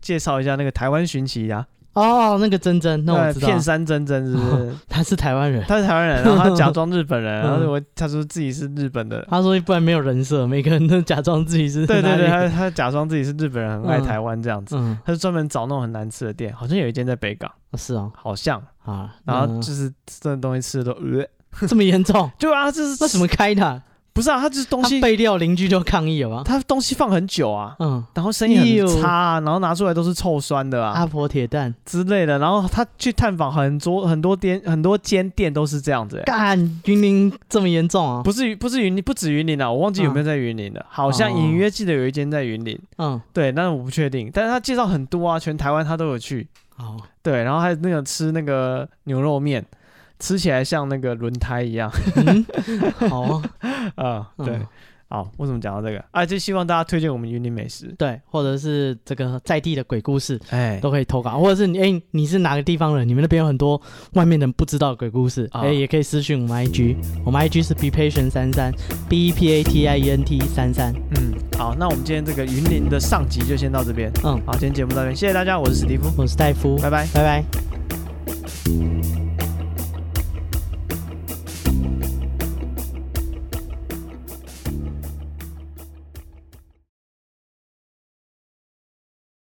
介绍一下那个台湾寻奇呀。哦，那个珍珍，那我知道。片山珍珍是不是？*laughs* 他是台湾人，他是台湾人，然后他 *laughs* 假装日本人，然后我他说自己是日本的。他说不然没有人设，每个人都假装自己是。*laughs* 对对对，他他假装自己是日本人，很爱台湾这样子。他就专门找那种很难吃的店，好像有一间在北港。是啊，好像啊。然后就是这东西吃的都呃，这么严重？对啊，这是那怎么开的？不是啊，他就是东西备料，邻居就抗议了吗？他东西放很久啊，嗯，然后生意很差啊，然后拿出来都是臭酸的啊，阿婆铁蛋之类的。然后他去探访很多很多店，很多间店都是这样子。干，云林这么严重啊？不是不是云林，不止云林啊，我忘记有没有在云林的，好像隐约记得有一间在云林。嗯，对，但是我不确定。但是他介绍很多啊，全台湾他都有去。哦，对，然后还有那个吃那个牛肉面。吃起来像那个轮胎一样，嗯，好啊，*laughs* 啊，对，好，为什么讲到这个？啊，就希望大家推荐我们云林美食，对，或者是这个在地的鬼故事，哎，都可以投稿，或者是你，哎，你是哪个地方人？你们那边有很多外面人不知道的鬼故事，哎，也可以私讯我们 IG，我们 IG 是 be patient 三三 b e p a t i e n t 三三，嗯，好，那我们今天这个云林的上集就先到这边，嗯，好，今天节目到这边，谢谢大家，我是史蒂夫，我是戴夫，拜拜，拜拜。